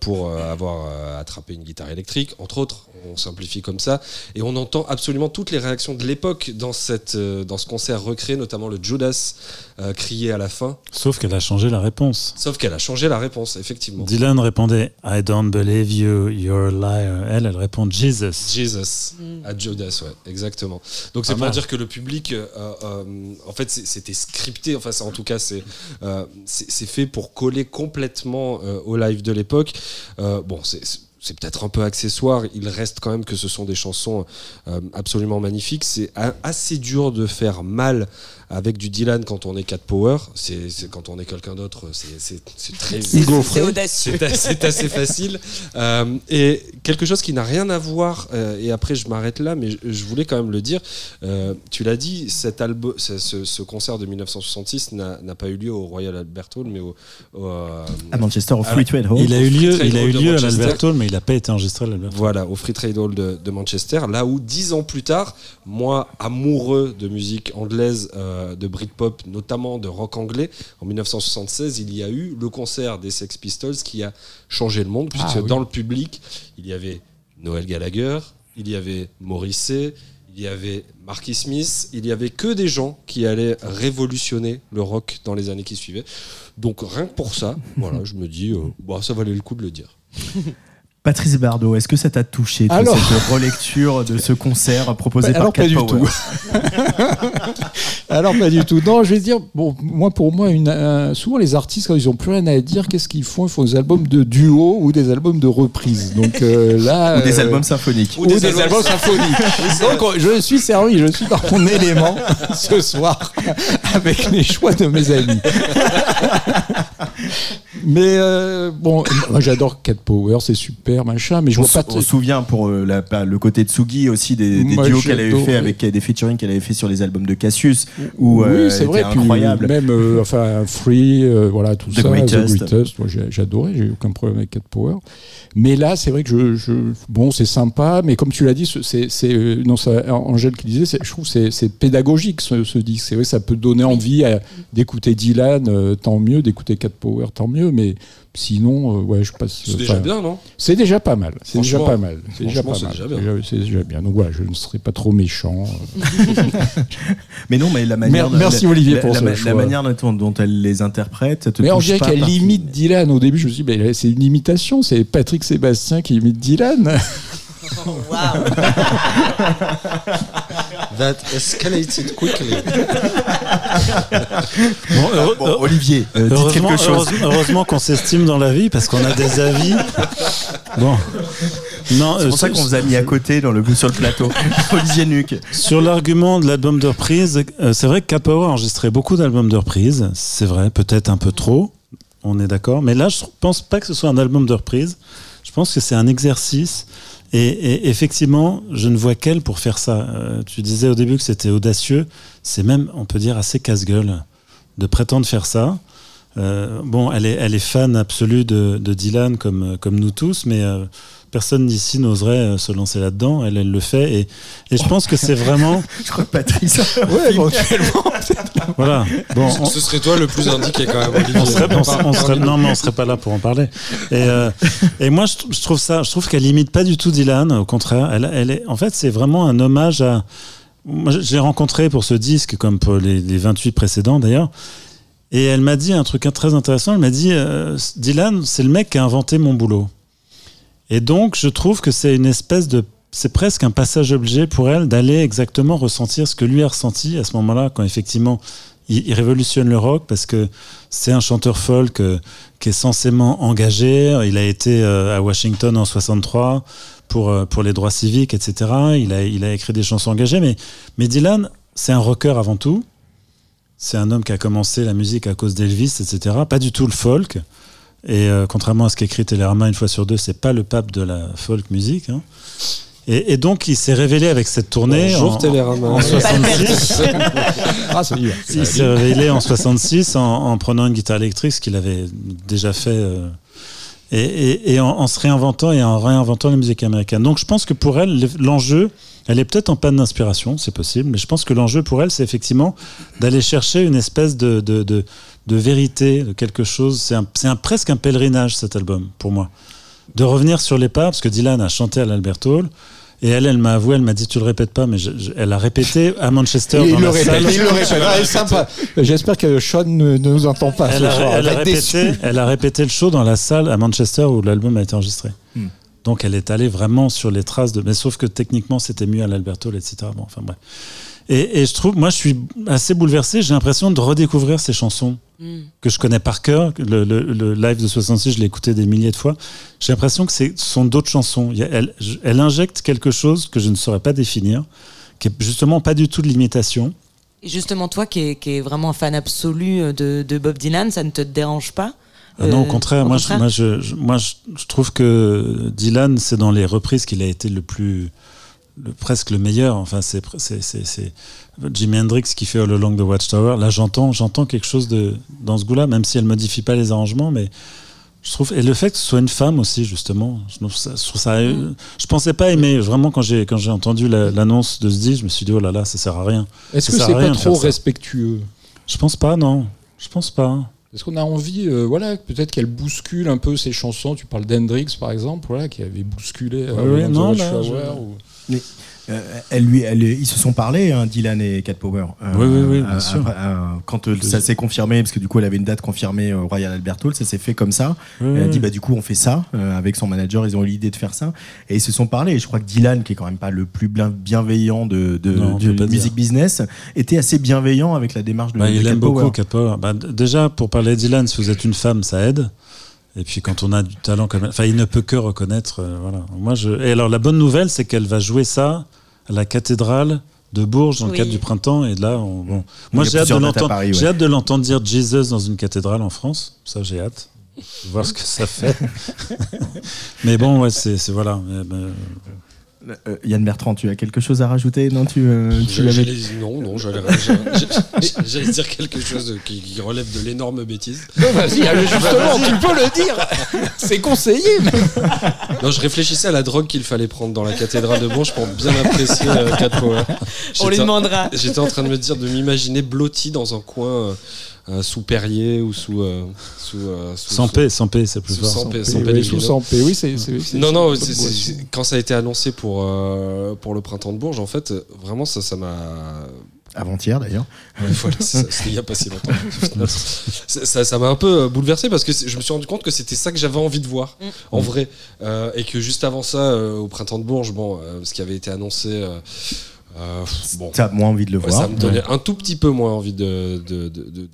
pour avoir attrapé une guitare électrique, entre autres. On simplifie comme ça. Et on entend absolument toutes les réactions de l'époque dans, cette, dans ce concert recréé, notamment le Judas euh, crié à la fin. Sauf qu'elle a changé la réponse. Sauf qu'elle a changé la réponse, effectivement. Dylan répondait I don't believe you, you're a liar. Elle, elle répond Jesus. Jesus Mm. à Judas, ouais, exactement. Donc c'est Pas pour mal. dire que le public, euh, euh, en fait, c'était scripté. Enfin, c'est- en tout cas, c'est euh, fait pour coller complètement euh, au live de l'époque. Euh, bon, c'est c'est peut-être un peu accessoire. Il reste quand même que ce sont des chansons euh, absolument magnifiques. C'est assez dur de faire mal avec du Dylan quand on est Cat Power. C'est quand on est quelqu'un d'autre, c'est- très c'est Hugo c'est Frey. audacieux c'est assez, facile. *laughs* Euh, et quelque chose qui n'a rien à voir, euh, et après je m'arrête là, mais je, je voulais quand même le dire. Euh, tu l'as dit, cet album, ce, ce- ce concert de 1966 n'a pas eu lieu au Royal Albert Hall, mais au. au, euh, À Manchester, au Free Trade Hall. Il a eu lieu, il a Hall eu lieu à l'Albert Hall, mais il n'a pas été enregistré à l'Albert Hall. Voilà, au Free Trade Hall de, de Manchester, là où dix ans plus tard, moi, amoureux de musique anglaise, euh, de Britpop, notamment de rock anglais, en 1976, il y a eu le concert des Sex Pistols qui a changé le monde, puisque Ah oui. dans le public, il y avait Noël Gallagher, il y avait Morrissey, il y avait Marky Smith, il y avait que des gens qui allaient révolutionner le rock dans les années qui suivaient. Donc rien que pour ça, *laughs* voilà, je me dis, euh, bah, ça valait le coup de le dire. *laughs* Patrice Bardot, est-ce que ça t'a touché Alors- cette relecture de ce concert proposé Bah, par alors Cat pas du tout. *laughs* Alors pas du tout. Non, je vais dire, bon, moi pour moi, une, un- souvent les artistes quand ils ont plus rien à dire, qu'est-ce qu'ils font? Ils font des albums de duo ou des albums de reprise. Donc euh, là, Ou des euh, albums symphoniques ou des, albums symphoniques. *laughs* Donc euh, je suis servi, je suis dans mon élément *laughs* ce soir avec les choix de mes amis. Mais euh, bon, moi j'adore Cat Power, c'est super, machin, mais je On, vois pas. on se souvient pour euh, la- le côté Tsugi aussi des, des duos qu'elle avait fait avec des featuring qu'elle avait fait sur les albums de Cassius où oui, euh, c'est vrai, puis incroyable. même euh, enfin Free, voilà tout The ça, Greatest. The Greatest, moi j'ai aucun problème avec Cat Power. Mais là, c'est vrai que je, je- bon, c'est sympa, mais comme tu l'as dit, ce- c'est non, ça, Angèle qui disait, je trouve que c'est pédagogique ce, ce disque. C'est vrai, ça peut donner envie d'écouter Dylan, tant mieux, d'écouter Cat Power, tant mieux, mais sinon, euh, ouais, je passe. C'est déjà enfin, bien, non? C'est déjà pas mal. C'est déjà pas mal. C'est déjà franchement, pas c'est mal. déjà bien. C'est déjà- déjà bien. Donc voilà, je ne serai pas trop méchant. *laughs* Mais non, mais la manière. Mer- merci, la- Olivier, la- pour la, ce la choix. manière dont, dont elle les interprète. ça te Mais on dirait qu'elle limite Dylan. Au début, je me suis dit, c'est une imitation. C'est Patrick Sébastien qui imite Dylan. *laughs* *laughs* That escalated quickly. *laughs* Bon, heureux- Bon, Olivier, euh, dites heureusement, quelque chose. heureusement- heureusement qu'on s'estime dans la vie parce qu'on a des avis. Bon. Non, C'est euh, pour ça qu'on vous a mis à côté dans le, sur le plateau. *laughs* Olivier Nuc. Sur l'argument de l'album de reprise, euh, c'est vrai que Cat Power a enregistré beaucoup d'albums de reprise. C'est vrai, peut-être un peu trop. On est d'accord. Mais là, je pense pas que ce soit un album de reprise. Je pense que c'est un exercice. Et, et effectivement, je ne vois qu'elle pour faire ça. Euh, tu disais au début que c'était audacieux. C'est même, on peut dire, assez casse-gueule de prétendre faire ça. Euh, bon, elle est, elle est fan absolue de, de Dylan comme, comme nous tous, mais euh, personne d'ici n'oserait euh, se lancer là-dedans. Elle, elle le fait. Et, et je pense que c'est vraiment. *laughs* Je crois que Patrice. ouais, éventuellement. Voilà. Bon, on, Ce serait toi le plus indiqué quand même, on serait, on serait- on serait- Parmi nous. non, mais on serait pas là pour en parler. Et, euh, et moi, je, tr- je trouve ça, je trouve qu'elle imite pas du tout Dylan. Au contraire, elle, elle est, en fait, c'est vraiment un hommage à. Moi, l'ai rencontré pour ce disque, comme pour les, les 28 précédents d'ailleurs. Et elle m'a dit un truc très intéressant. Elle m'a dit euh, Dylan, c'est le mec qui a inventé mon boulot. Et donc, je trouve que c'est une espèce de. C'est presque un passage obligé pour elle d'aller exactement ressentir ce que lui a ressenti à ce moment-là, quand effectivement il, révolutionne le rock, parce que c'est un chanteur folk euh, qui est censément engagé. Il a été euh, à Washington en 63 pour, pour les droits civiques, etc. Il a, il a écrit des chansons engagées, mais, mais Dylan, c'est un rocker avant tout. C'est un homme qui a commencé la musique à cause d'Elvis, etc. Pas du tout le folk. Et euh, contrairement à ce qu'écrit Télérama une fois sur deux, c'est pas le pape de la folk musique. hein. Et, et donc il s'est révélé avec cette tournée Bonjour, en, Télérama. en 66. *laughs* Ah. Il s'est révélé en 66 en, en prenant une guitare électrique, ce qu'il avait déjà fait, euh, et, et- et en, en se réinventant et en réinventant la musique américaine. Donc je pense que pour elle, le- l'enjeu, elle est peut-être en panne d'inspiration, c'est possible, mais je pense que l'enjeu pour elle, c'est effectivement d'aller chercher une espèce de, de, de, de vérité, de quelque chose. C'est un, presque un pèlerinage cet album, pour moi. De revenir sur les pas, parce que Dylan a chanté à l'Albert Hall. Et elle, elle m'a avoué, elle m'a dit, tu le répètes pas, mais je- je- elle a répété à Manchester. il dans le la répète, salle. il le répète. Ah, c'est sympa. J'espère que Sean ne, ne nous entend pas Elle ce a, soir. elle a répété, déçu. elle a répété le show dans la salle à Manchester où l'album a été enregistré. Hmm. Donc elle est allée vraiment sur les traces de. Mais sauf que techniquement c'était mieux à l'Albert Hall, etc. Bon, enfin bref. Et, et je trouve, moi je suis assez bouleversé. J'ai l'impression de redécouvrir ces chansons Mm. que je connais par cœur. Le, le- le live de 66, je l'ai écouté des milliers de fois. J'ai l'impression que ce sont d'autres chansons. Elle, elle injecte quelque chose que je ne saurais pas définir, qui est justement pas du tout de l'imitation. Et justement, toi qui es, qui es vraiment un fan absolu euh, de, de Bob Dylan, ça ne te dérange pas? Ah non, au Euh, contraire. au moi, contraire Je, moi, je, je- moi, je, je trouve que Dylan, c'est dans les reprises qu'il a été le plus, le- presque le meilleur. Enfin, c'est, c'est, c'est, c'est Jimi Hendrix qui fait All Along the Watchtower. Là, j'entends, j'entends quelque chose de, dans ce goût-là, même si elle modifie pas les arrangements, mais je trouve, et le fait que ce soit une femme aussi, justement, je trouve ça, je trouve ça, euh, je pensais pas aimer, vraiment, quand j'ai, quand j'ai entendu la- l'annonce de ce disque, je me suis dit, oh là là, ça sert à rien. Est-ce que c'est pas trop respectueux? Je pense pas, non. Je pense pas. Est-ce qu'on a envie, euh, voilà, peut-être qu'elle bouscule un peu ses chansons Tu parles d'Hendrix, par exemple, voilà, qui avait bousculé euh, Oui, non, là, je- ou- Euh, elle lui, elle, ils se sont parlé, hein, Dylan et Cat Power. Euh, Oui, oui, oui, bien euh, sûr. euh, quand euh, ça s'est confirmé, parce que du coup, elle avait une date confirmée au Royal Albert Hall, ça s'est fait comme ça. Oui, Elle a dit, bah, du coup, on fait ça. euh, avec son manager, ils ont eu l'idée de faire ça. Et ils se sont parlé. Et je crois que Dylan, qui est quand même pas le plus bienveillant de, de, Non, on du music business, était assez bienveillant avec la démarche de, Bah, de il Cat aime Power. beaucoup Cat Power. Bah, déjà, pour parler de Dylan, si vous êtes une femme, ça aide. Et puis quand on a du talent comme enfin, il ne peut que reconnaître. euh, voilà. Moi, je... Et alors, la bonne nouvelle, c'est qu'elle va jouer ça à la cathédrale de Bourges dans le cadre du printemps. Et là, on... bon. Moi, j'ai hâte, de l'entendre. Paris, ouais. j'ai hâte de l'entendre dire Jesus dans une cathédrale en France. Ça, j'ai hâte. voir ce que ça fait. *laughs* mais bon, ouais, c'est c'est- voilà. Euh, Yann Bertrand, tu as quelque chose à rajouter Non, tu, euh, tu l'avais. Non, non, j'allais j'allais- j'allais dire quelque chose qui, qui relève de l'énorme bêtise. Non, Vas-y, allez, justement, tu peux le dire. C'est conseillé. mais- Non, je réfléchissais à la drogue qu'il fallait prendre dans la cathédrale de Bourges pour bien apprécier euh, Cat Power. On lui J'étais- demandera. J'étais en train de me dire de m'imaginer blotti dans un coin euh, sous Perrier ou sous euh, sous, euh, sous- sans paix, sans paix, c'est plus Sous fort. sans paix, Oui, sans oui, Pellegrino. sous sans paix, oui, c'est. Non, non, quand ça a été annoncé pour, euh, pour le printemps de Bourges, en fait, vraiment, ça ça m'a. Avant-hier d'ailleurs. Ouais, voilà, c'est ça, c'était il n'y a pas si longtemps. *laughs* Ça- ça ça m'a un peu bouleversé parce que je me suis rendu compte que c'était ça que j'avais envie de voir, Mm. en vrai. Euh, et que juste avant ça, euh, au printemps de Bourges, bon, euh, ce qui avait été annoncé. euh, euh, bon, Tu as moins envie de le Ouais, voir. ça me donnait un tout petit peu moins envie de, de- de- de- de-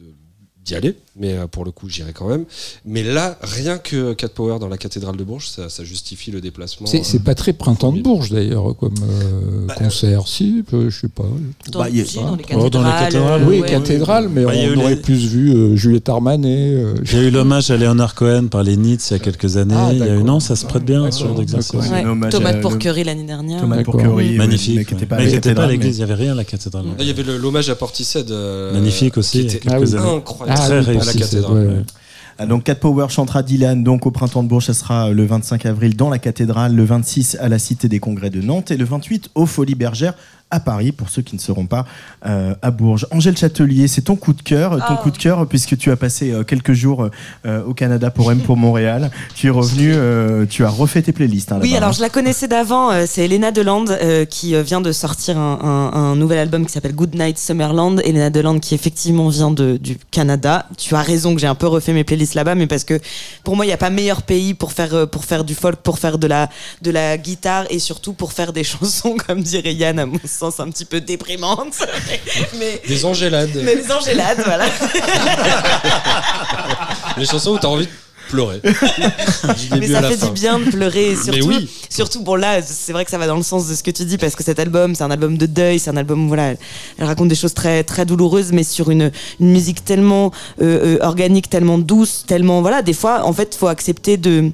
d'y aller, mais euh, pour le coup, j'irai quand même. Mais là, rien que Cat Power dans la cathédrale de Bourges, ça, ça justifie le déplacement. C'est c'est pas très printemps de. Bourges d'ailleurs comme euh, concert. Si, euh, je sais pas. Dans, Bah, il y a- si, dans les Oh, dans les cathédrales. cathédrales, euh, oui, ouais. cathédrale, mais Bah, on aurait les- plus vu euh, Juliette Armanet. euh, Il y a eu l'hommage à Leonard Cohen par les Nits il y a quelques années. Ah, il y a eu, non, ça se prête bien D'accord, ce genre d'exercice. Ouais. Tomate Curry l'année dernière. Tomate oui, Magnifique. mais qui n'était pas à l'église, il n'y avait rien à la cathédrale. Là, il y avait l'hommage à Portishead. euh, Magnifique aussi, Qui il y a était quelques Ah années. incroyable. Ah Très à la cathédrale. ouais, ouais. Ah, donc Cat Power chantera Dylan donc au printemps de Bourges, ça sera le 25 avril dans la cathédrale, le 26 à la Cité des Congrès de Nantes et le 28 aux Folies Bergères à Paris pour ceux qui ne seront pas euh, à Bourges. Angèle Châtelier, c'est ton coup de cœur, ton Ah. coup de cœur puisque tu as passé euh, quelques jours euh, au Canada pour M pour Montréal. Tu es revenu, tu as refait tes playlists. hein, Oui, alors hein. je la connaissais d'avant. c'est Elena Deland qui vient de sortir un, un- un nouvel album qui s'appelle Good Night Summerland. Elena Deland qui effectivement vient de, du Canada. Tu as raison que j'ai un peu refait mes playlists là-bas, mais parce que pour moi il n'y a pas meilleur pays pour faire pour faire du folk, pour faire de la de la guitare et surtout pour faire des *laughs* chansons comme dirait Yann à mon sens un petit peu déprimantes. *laughs* mais Des angélades. mais les angélades, voilà. *laughs* Les chansons où t'as envie de pleurer. *laughs* Mais ça la fait fin. du bien de pleurer. Et surtout, oui. surtout, bon là, c'est vrai que ça va dans le sens de ce que tu dis parce que cet album, c'est un album de deuil, c'est un album, voilà, elle, elle raconte des choses très, très douloureuses, mais sur une, une musique tellement euh, euh, organique, tellement douce, tellement, voilà, des fois, en fait, faut accepter de,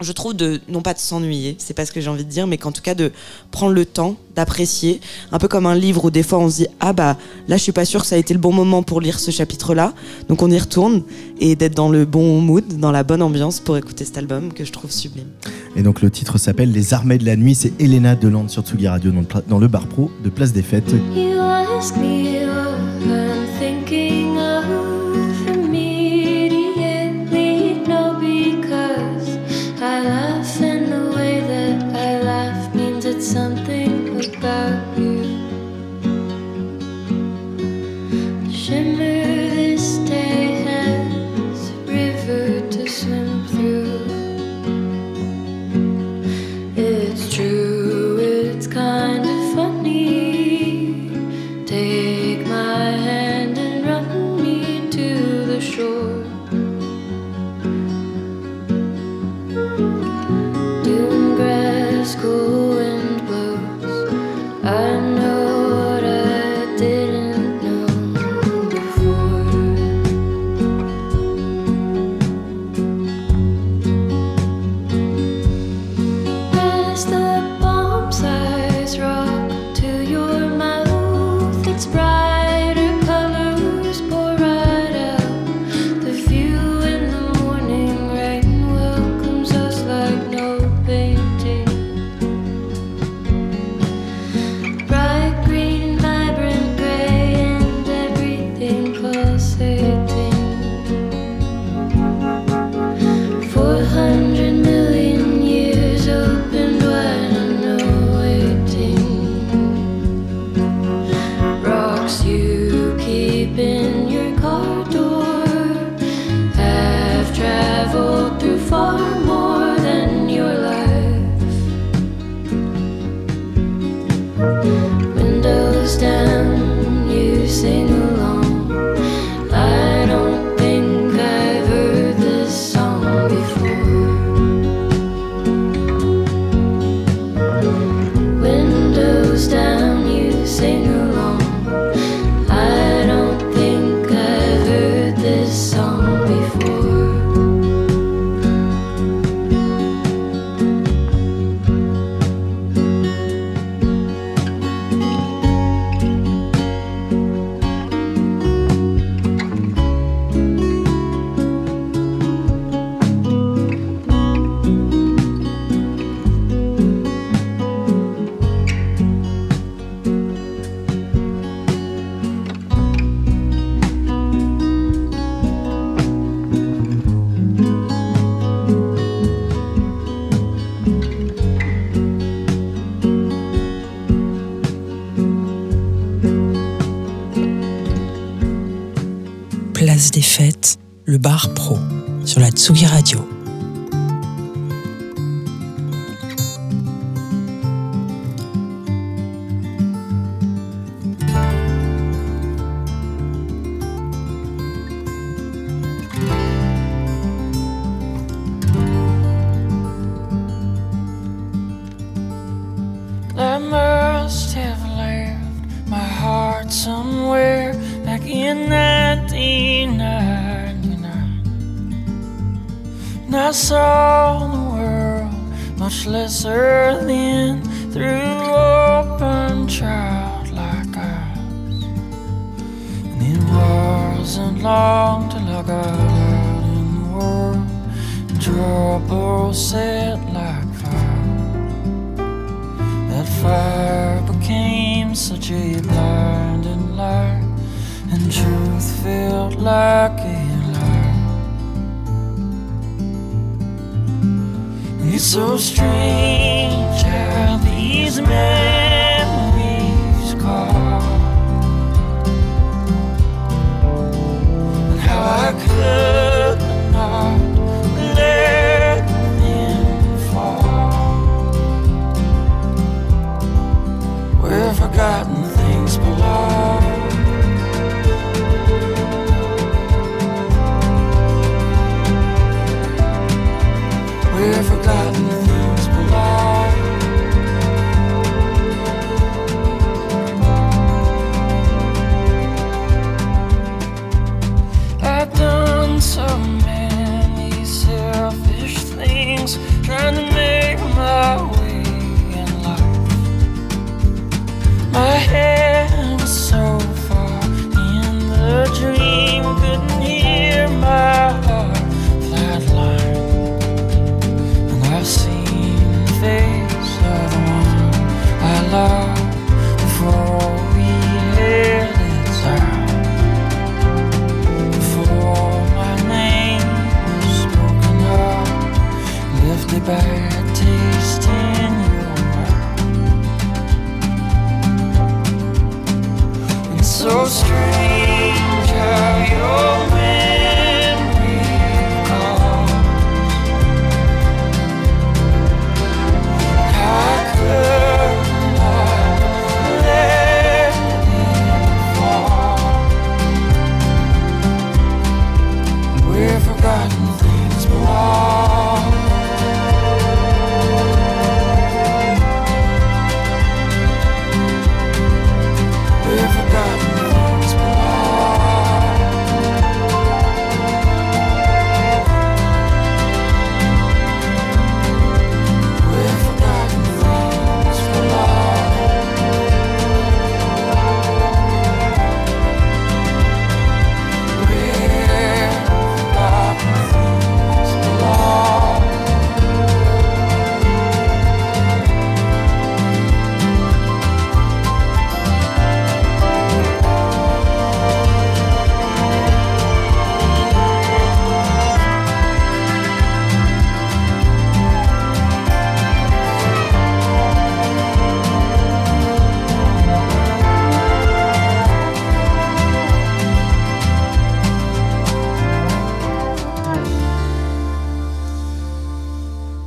je trouve de non pas de s'ennuyer, c'est pas ce que j'ai envie de dire, mais qu'en tout cas de prendre le temps d'apprécier, un peu comme un livre où des fois on se dit ah bah là je suis pas sûr que ça a été le bon moment pour lire ce chapitre-là, donc on y retourne et d'être dans le bon mood, dans la bonne ambiance pour écouter cet album que je trouve sublime. Et donc le titre s'appelle Les Armées de la Nuit, c'est Elena Deland sur Tsugi Radio dans le, pla- dans le bar pro de Place des Fêtes. You ask me le bar pro, sur la Tsugi Radio.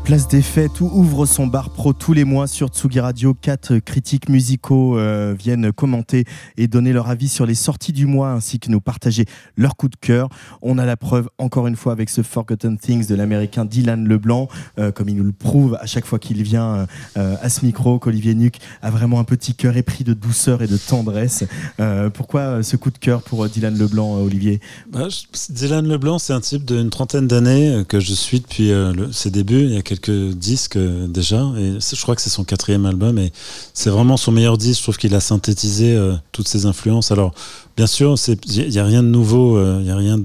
Place des fêtes où ouvre son bar pro tous les mois sur Tsugi Radio. Quatre critiques musicaux euh, viennent commenter et donner leur avis sur les sorties du mois ainsi que nous partager leur coup de cœur. On a la preuve encore une fois avec ce Forgotten Things de l'américain Dylan Leblanc, euh, comme il nous le prouve à chaque fois qu'il vient euh, à ce micro, qu'Olivier Nuc a vraiment un petit cœur épris de douceur et de tendresse. Pourquoi ce coup de cœur pour Dylan Leblanc, Olivier? Bah, Dylan Leblanc, c'est un type d'une trentaine d'années que je suis depuis ses débuts. Disques euh, déjà, et je crois que c'est son quatrième album, et c'est vraiment son meilleur disque. Je trouve qu'il a synthétisé euh, toutes ses influences. Alors, bien sûr, il n'y a rien de nouveau, euh, il n'y a rien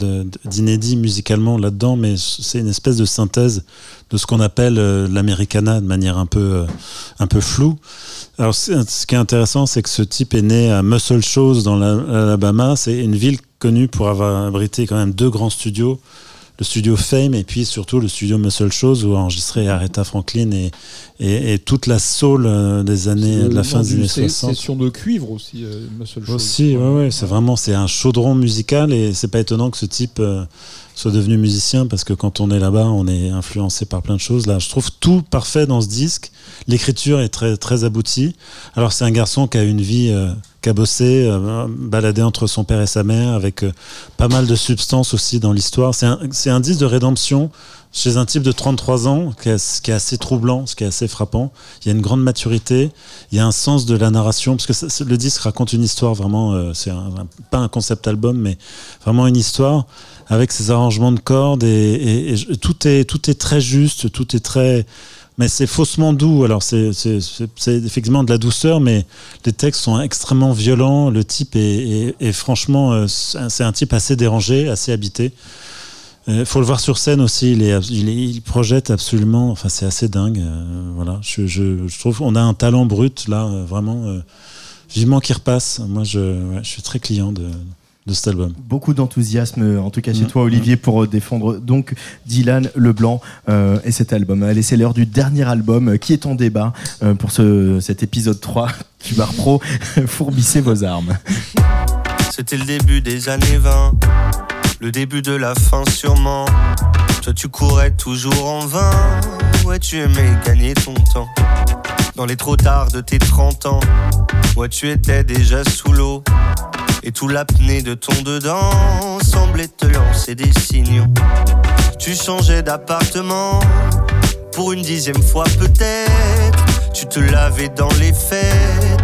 d'inédit musicalement là-dedans, mais c'est une espèce de synthèse de ce qu'on appelle l'americana de manière un peu, un peu floue. Alors, ce qui est intéressant, c'est que ce type est né à Muscle Shoals dans la- l'Alabama. C'est une ville connue pour avoir abrité quand même deux grands studios. Le studio Fame et puis surtout le studio Muscle Shoals où a enregistré Aretha Franklin et, et, et toute la soul euh, des années de la fin des années sé- 60. Session de cuivre aussi, euh, ma seule chose. Aussi, ouais, ouais, c'est vraiment c'est un chaudron musical et c'est pas étonnant que ce type euh, soit devenu musicien parce que quand on est là-bas, on est influencé par plein de choses. Là, je trouve tout parfait dans ce disque. L'écriture est très très aboutie. Alors c'est un garçon qui a une vie euh, bossé, euh, baladé entre son père et sa mère, avec euh, pas mal de substances aussi dans l'histoire. C'est un, un disque de rédemption chez un type de 33 ans, ce qui est assez troublant, ce qui est assez frappant. Il y a une grande maturité, il y a un sens de la narration, parce que le disque raconte une histoire vraiment, euh, c'est pas un concept album, mais vraiment une histoire avec ses arrangements de cordes et, tout est tout est très juste, tout est très mais c'est faussement doux. Alors c'est effectivement de la douceur, mais les textes sont extrêmement violents. Le type est, franchement, euh, c'est un type assez dérangé, assez habité. Il faut le voir sur scène aussi. Il, est, il, est- il projette absolument. Enfin, c'est assez dingue. euh, voilà. Je, je, je trouve on a un talent brut là, euh, vraiment. euh, vivement qu'il repasse. Moi, je, ouais, je suis très client de, de cet album. Beaucoup d'enthousiasme, en tout cas chez Mm. toi, Olivier, pour euh, défendre donc Dylan Leblanc euh, et cet album. Allez, c'est l'heure du dernier album euh, qui est en débat euh, pour ce, cet épisode 3 du Bar Pro. *laughs* Fourbissez vos armes. C'était le début des années 20, le début de la fin sûrement. Toi tu courais toujours en vain, ouais tu aimais gagner ton temps. Dans les trop tard de tes 30 ans, ouais tu étais déjà sous l'eau. Et tout l'apnée de ton dedans semblait te lancer des signaux. Tu changeais d'appartement pour une dixième fois peut-être. Tu te lavais dans les fêtes,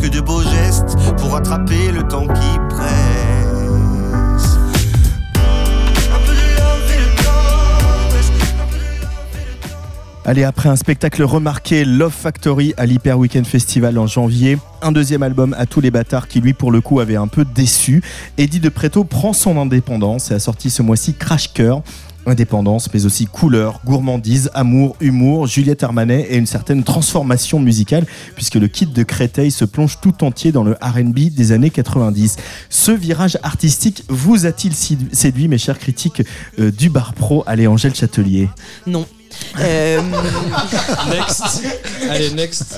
que de beaux gestes pour attraper le temps qui presse. Allez, après un spectacle remarqué, Love Factory à l'Hyper Weekend Festival en janvier, un deuxième album à tous les bâtards qui lui pour le coup avait un peu déçu. Eddie de Preto prend son indépendance et a sorti ce mois-ci Crash Cœur. Indépendance, mais aussi couleur, gourmandise, amour, humour, Juliette Armanet et une certaine transformation musicale, puisque le kit de Créteil se plonge tout entier dans le RB des années 90. Ce virage artistique vous a-t-il sédu- séduit, mes chers critiques euh, du bar pro Allez, Angèle Châtelier? Non. Euh, *laughs* Next. Allez, next.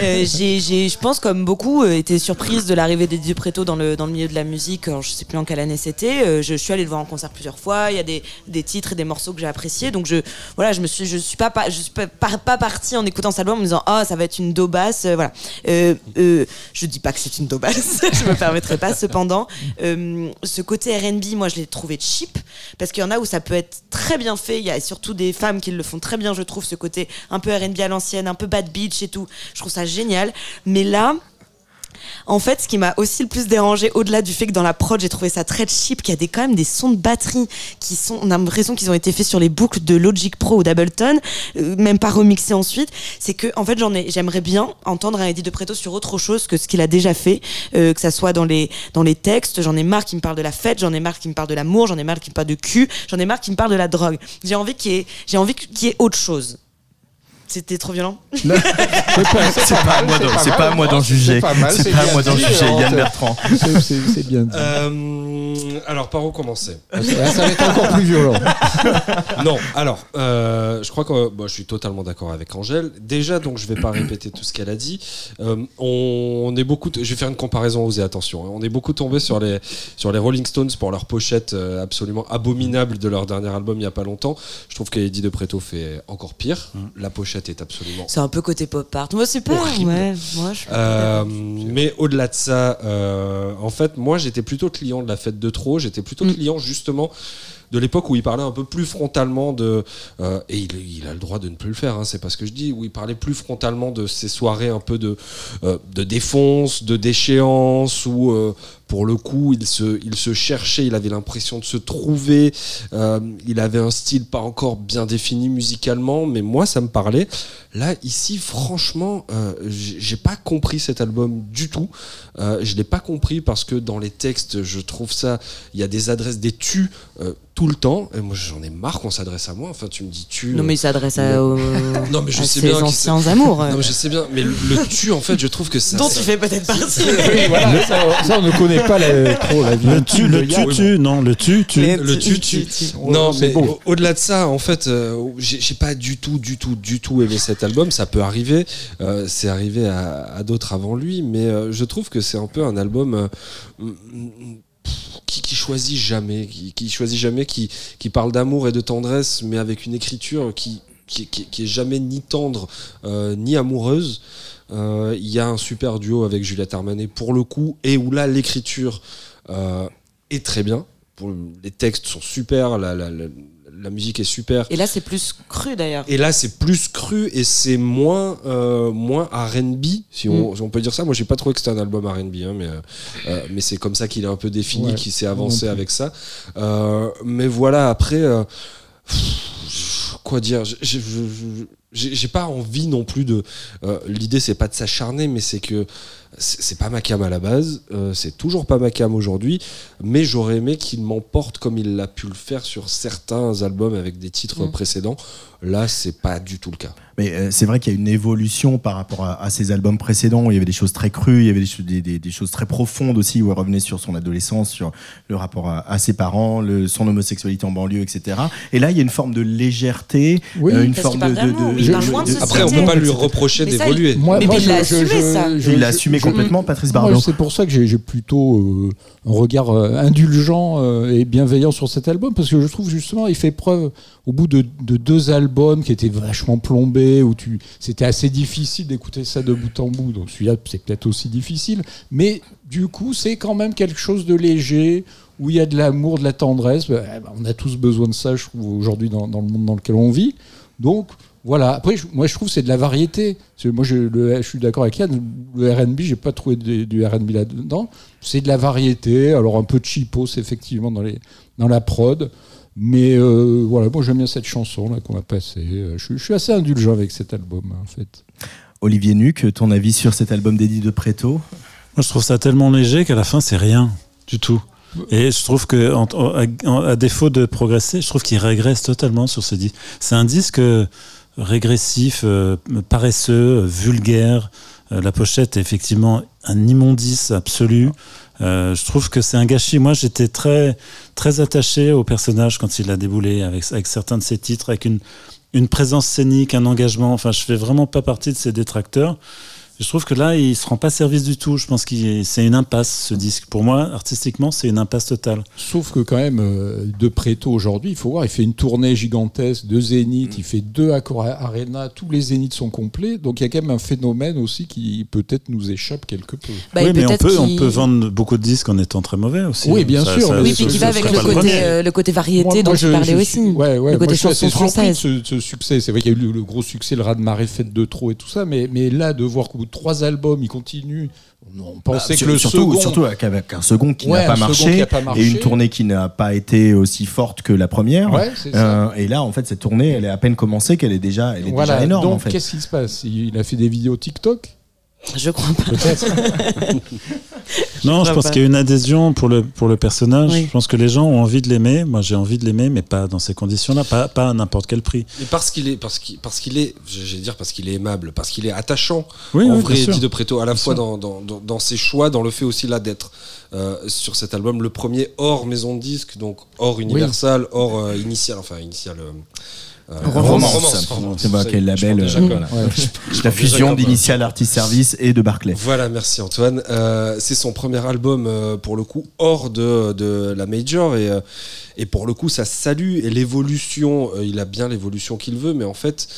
Euh, j'ai, j'ai, je pense, comme beaucoup, euh, été surprise de l'arrivée d'Eddie Preto dans le, dans le milieu de la musique. Alors, je sais plus en quelle année c'était. Euh, je, je suis allée le voir en concert plusieurs fois. Il y a des, des titres et des morceaux que j'ai appréciés. Donc, je, voilà, je me suis, je suis pas, pas, je suis pas, pas, pas partie en écoutant cet album en me disant, oh, ça va être une daubasse. Euh, voilà. Euh, euh, je dis pas que c'est une daubasse. *laughs* je me permettrai pas. Cependant, euh, ce côté R&B, moi, je l'ai trouvé cheap parce qu'il y en a où ça peut être très bien fait. Il y a surtout des femmes qui le font très bien, je trouve, ce côté un peu R&B à l'ancienne, un peu bad beach et tout. Je trouve ça génial. Mais là, en fait, ce qui m'a aussi le plus dérangé, au-delà du fait que dans la prod, j'ai trouvé ça très cheap, qu'il y a des, quand même des sons de batterie qui sont, on a l'impression qu'ils ont été faits sur les boucles de Logic Pro ou d'Ableton, euh, même pas remixés ensuite. C'est que, en fait, j'en ai, j'aimerais bien entendre un Eddie de Preto sur autre chose que ce qu'il a déjà fait, euh, que ça soit dans les, dans les textes. J'en ai marre qu'il me parle de la fête, j'en ai marre qu'il me parle de l'amour, j'en ai marre qu'il me parle de cul, j'en ai marre qu'il me parle de la drogue. J'ai envie qu'il y ait, j'ai envie qu'il y ait autre chose. C'était trop violent. *laughs* C'est pas à moi d'en- c'est pas à moi d'en juger. C'est pas à moi d'en juger, Yann Bertrand. C'est- bien dit. Euh, alors, par où commencer? Là, ça va être encore plus violent. *laughs* non, alors, euh, je crois que bon, je suis totalement d'accord avec Angèle. Déjà, donc, je vais pas répéter tout ce qu'elle a dit. Euh, on, est beaucoup, je vais faire une comparaison, osez attention. hein. On est beaucoup tombé sur les, sur les Rolling Stones pour leur pochette euh, absolument abominable de leur dernier album il y a pas longtemps. Je trouve qu'Eddie de Preto fait encore pire. La pochette est absolument C'est un peu côté pop art. Moi, c'est pas, Horrible. ouais, moi, je euh, mais au-delà de ça, euh, en fait, moi j'étais plutôt client de la fête de trop. J'étais plutôt Mm. client justement de l'époque où il parlait un peu plus frontalement de euh, et il, il a le droit de ne plus le faire. Hein, c'est pas ce que je dis. Où il parlait plus frontalement de ces soirées un peu de euh, de défonce, de déchéance ou euh, pour le coup, il se, il se cherchait, il avait l'impression de se trouver. euh, il avait un style pas encore bien défini musicalement, mais moi, ça me parlait. Là, ici, franchement, euh, j'ai pas compris cet album du tout. Euh, je l'ai pas compris parce que dans les textes, je trouve ça, il y a des adresses, des tu euh, tout le temps. Et moi, j'en ai marre qu'on s'adresse à moi. Enfin, tu me dis tu. Non, mais il s'adresse à, aux- *laughs* non, mais je à sais ses bien anciens amours. Non, mais je sais bien. Mais le, le tu, en fait, je trouve que ça. Dont ça- tu fais peut-être partie. *laughs* Oui, voilà, ça, ça, on ne connaît pas la- trop la vie. Le tu, le tu, tu, non, le tu, tu. Le tu, tu. Non, mais au-delà de ça, en fait, euh, j'ai pas du tout, du tout, du tout aimé cet album. Ça peut arriver. Euh, c'est arrivé à, d'autres avant lui, mais euh, je trouve que c'est un peu un album. euh, qui, qui choisit jamais, qui, qui choisit jamais, qui, qui parle d'amour et de tendresse, mais avec une écriture qui, qui, qui- qui est jamais ni tendre euh, ni amoureuse. Euh, Il y a un super duo avec Juliette Armanet pour le coup, et où là l'écriture euh, est très bien. Pour, les textes sont super, la, la, la, la musique est super. Et là, c'est plus cru d'ailleurs. Et là, c'est plus cru et c'est moins, euh, moins R&B, si on, Mm. si on peut dire ça. Moi, j'ai pas trouvé que c'était un album R&B, hein, mais, euh, mais c'est comme ça qu'il est un peu défini, Ouais, qu'il s'est avancé plus. avec ça. Euh, mais voilà, après, euh, pff, quoi dire je- J'ai pas envie non plus de. euh, L'idée, c'est pas de s'acharner, mais c'est que c'est pas ma cam à la base, euh, c'est toujours pas ma cam aujourd'hui, mais j'aurais aimé qu'il m'emporte comme il l'a pu le faire sur certains albums avec des titres Mm. précédents. Là, c'est pas du tout le cas. Mais euh, c'est vrai qu'il y a une évolution par rapport à, à ses albums précédents. où Il y avait des choses très crues, il y avait des, cho- des- des- des choses très profondes aussi, où elle revenait sur son adolescence, sur le rapport à, à ses parents, le, son homosexualité en banlieue, etc. Et là, il y a une forme de légèreté, Oui, euh, une forme de. Oui, Après, on C'était- peut pas lui reprocher d'évoluer. Moi, Mais il l'a je- assumé, je- ça. je- il l'a je- assumé je- complètement, Patrice Bardot. c'est pour ça que j'ai plutôt euh, un regard euh, indulgent euh, et bienveillant sur cet album, parce que je trouve justement il fait preuve, au bout de, de deux albums qui étaient vachement plombés, où tu, c'était assez difficile d'écouter ça de bout en bout, donc celui-là c'est peut-être aussi difficile, mais du coup c'est quand même quelque chose de léger, où il y a de l'amour, de la tendresse, Bah, bah, on a tous besoin de ça, je trouve, aujourd'hui dans, dans le monde dans lequel on vit, donc voilà. Après, je- moi, je trouve que c'est de la variété. Moi, je, le- je suis d'accord avec Yann. Le R&B, j'ai pas trouvé de- du R&B là-dedans. C'est de la variété. Alors un peu de cheapos, effectivement, dans les dans la prod. Mais euh, voilà, moi j'aime bien cette chanson là qu'on a passée. Euh, Je, suis- je suis assez indulgent avec cet album hein, en fait. Olivier Nuc, ton avis sur cet album d'Eddie de Preto? Moi, je trouve ça tellement léger qu'à la fin, c'est rien du tout. Et je trouve que, en- en- à, défaut de progresser, je trouve qu'il régresse totalement sur ce disque. C'est un disque euh, régressif, euh, paresseux, vulgaire. Euh, la pochette est effectivement un immondice absolu. Euh, je trouve que c'est un gâchis. Moi, j'étais très, très attaché au personnage quand il a déboulé avec, avec certains de ses titres, avec une, une présence scénique, un engagement. Enfin, je fais vraiment pas partie de ses détracteurs. Je trouve que là, il se rend pas service du tout. Je pense que c'est une impasse, ce disque. Pour moi, artistiquement, c'est une impasse totale. Sauf que quand même, euh, de Préto aujourd'hui, il faut voir, il fait une tournée gigantesque de Zénith, il fait deux Accor Arena, tous les Zéniths sont complets. Donc il y a quand même un phénomène aussi qui peut-être nous échappe quelque peu. Bah, oui, mais on peut, on peut vendre beaucoup de disques en étant très mauvais aussi. Oui, bien sûr, mais Oui, puis qui va avec le côté, euh, le côté variété Moi- moi, dont je- tu parlais je aussi. ouais, ouais, le côté moi, je chanson de française. ce, ce succès. C'est vrai qu'il y a eu le, le gros succès, le raz-de-marée fait de trop et tout ça, mais, mais là, de voir qu'au bout de trois albums, il continue, on pensait Bah, que le surtout, second... surtout avec un second qui Ouais, n'a pas, marché, pas et une tournée qui n'a pas été aussi forte que la première. Ouais. Euh, et là, en fait, cette tournée, elle est à peine commencée, qu'elle est déjà, elle est Voilà, déjà énorme. donc en fait. qu'est-ce qui se passe? Il a fait des vidéos TikTok? Je crois pas. Peut-être. *laughs* Non, je pense qu'il y a une adhésion pour le, pour le personnage. Oui. Je pense que les gens ont envie de l'aimer. Moi, j'ai envie de l'aimer, mais pas dans ces conditions-là, pas, pas à n'importe quel prix. Mais parce qu'il est, parce qu'il, parce qu'il est, j'allais dire parce qu'il est aimable, parce qu'il est attachant. Oui, en oui, vrai, de Preto, à la Bien fois dans, dans, dans ses choix, dans le fait aussi là d'être euh, sur cet album, le premier hors maison de disque, donc hors Universal, hors euh, initial, enfin initial. euh, euh, Romance. pardon. C'est pas Ça y est, quel label. déjà euh, comme- voilà. La déjà fusion d'Initial Artist Service et de Barclay. Voilà, merci Antoine. Euh, c'est son premier album pour le coup hors de, de la major et, et pour le coup ça salue et l'évolution. il a bien l'évolution qu'il veut, mais en fait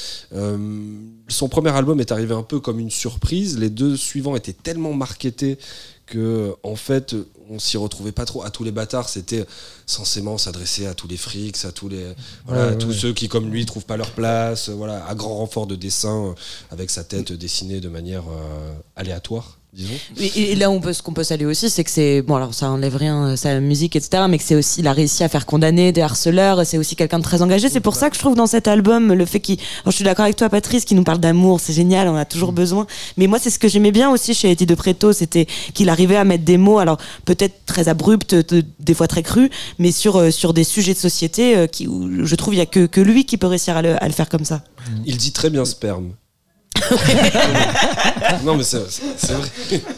son premier album est arrivé un peu comme une surprise. Les deux suivants étaient tellement marketés que en fait on s'y retrouvait pas trop. À tous les bâtards, c'était censément s'adresser à tous les frics, à tous les voilà, Ouais, à tous ouais. ceux qui comme lui trouvent pas leur place. Voilà, à grand renfort de dessin euh, avec sa tête dessinée de manière euh, aléatoire. Disons. Et, et là, on peut, ce qu'on peut saluer aussi, c'est que c'est bon. Alors, ça enlève rien, euh, sa musique, etc. Mais que c'est aussi, il a réussi à faire condamner des harceleurs. C'est aussi quelqu'un de très engagé. C'est pour ça que je trouve dans cet album le fait qu'il. alors, je suis d'accord avec toi, Patrice, qui nous parle d'amour. C'est génial. On a toujours besoin. Mais moi, c'est ce que j'aimais bien aussi chez Eddie de Preto, c'était qu'il arrivait à mettre des mots, alors peut-être très abrupts, de- des fois très crus, mais sur euh, sur des sujets de société euh, qui, où je trouve, il y a que que lui qui peut réussir à le, à le faire comme ça. Il dit très bien sperme. *laughs* non mais c'est c'est vrai.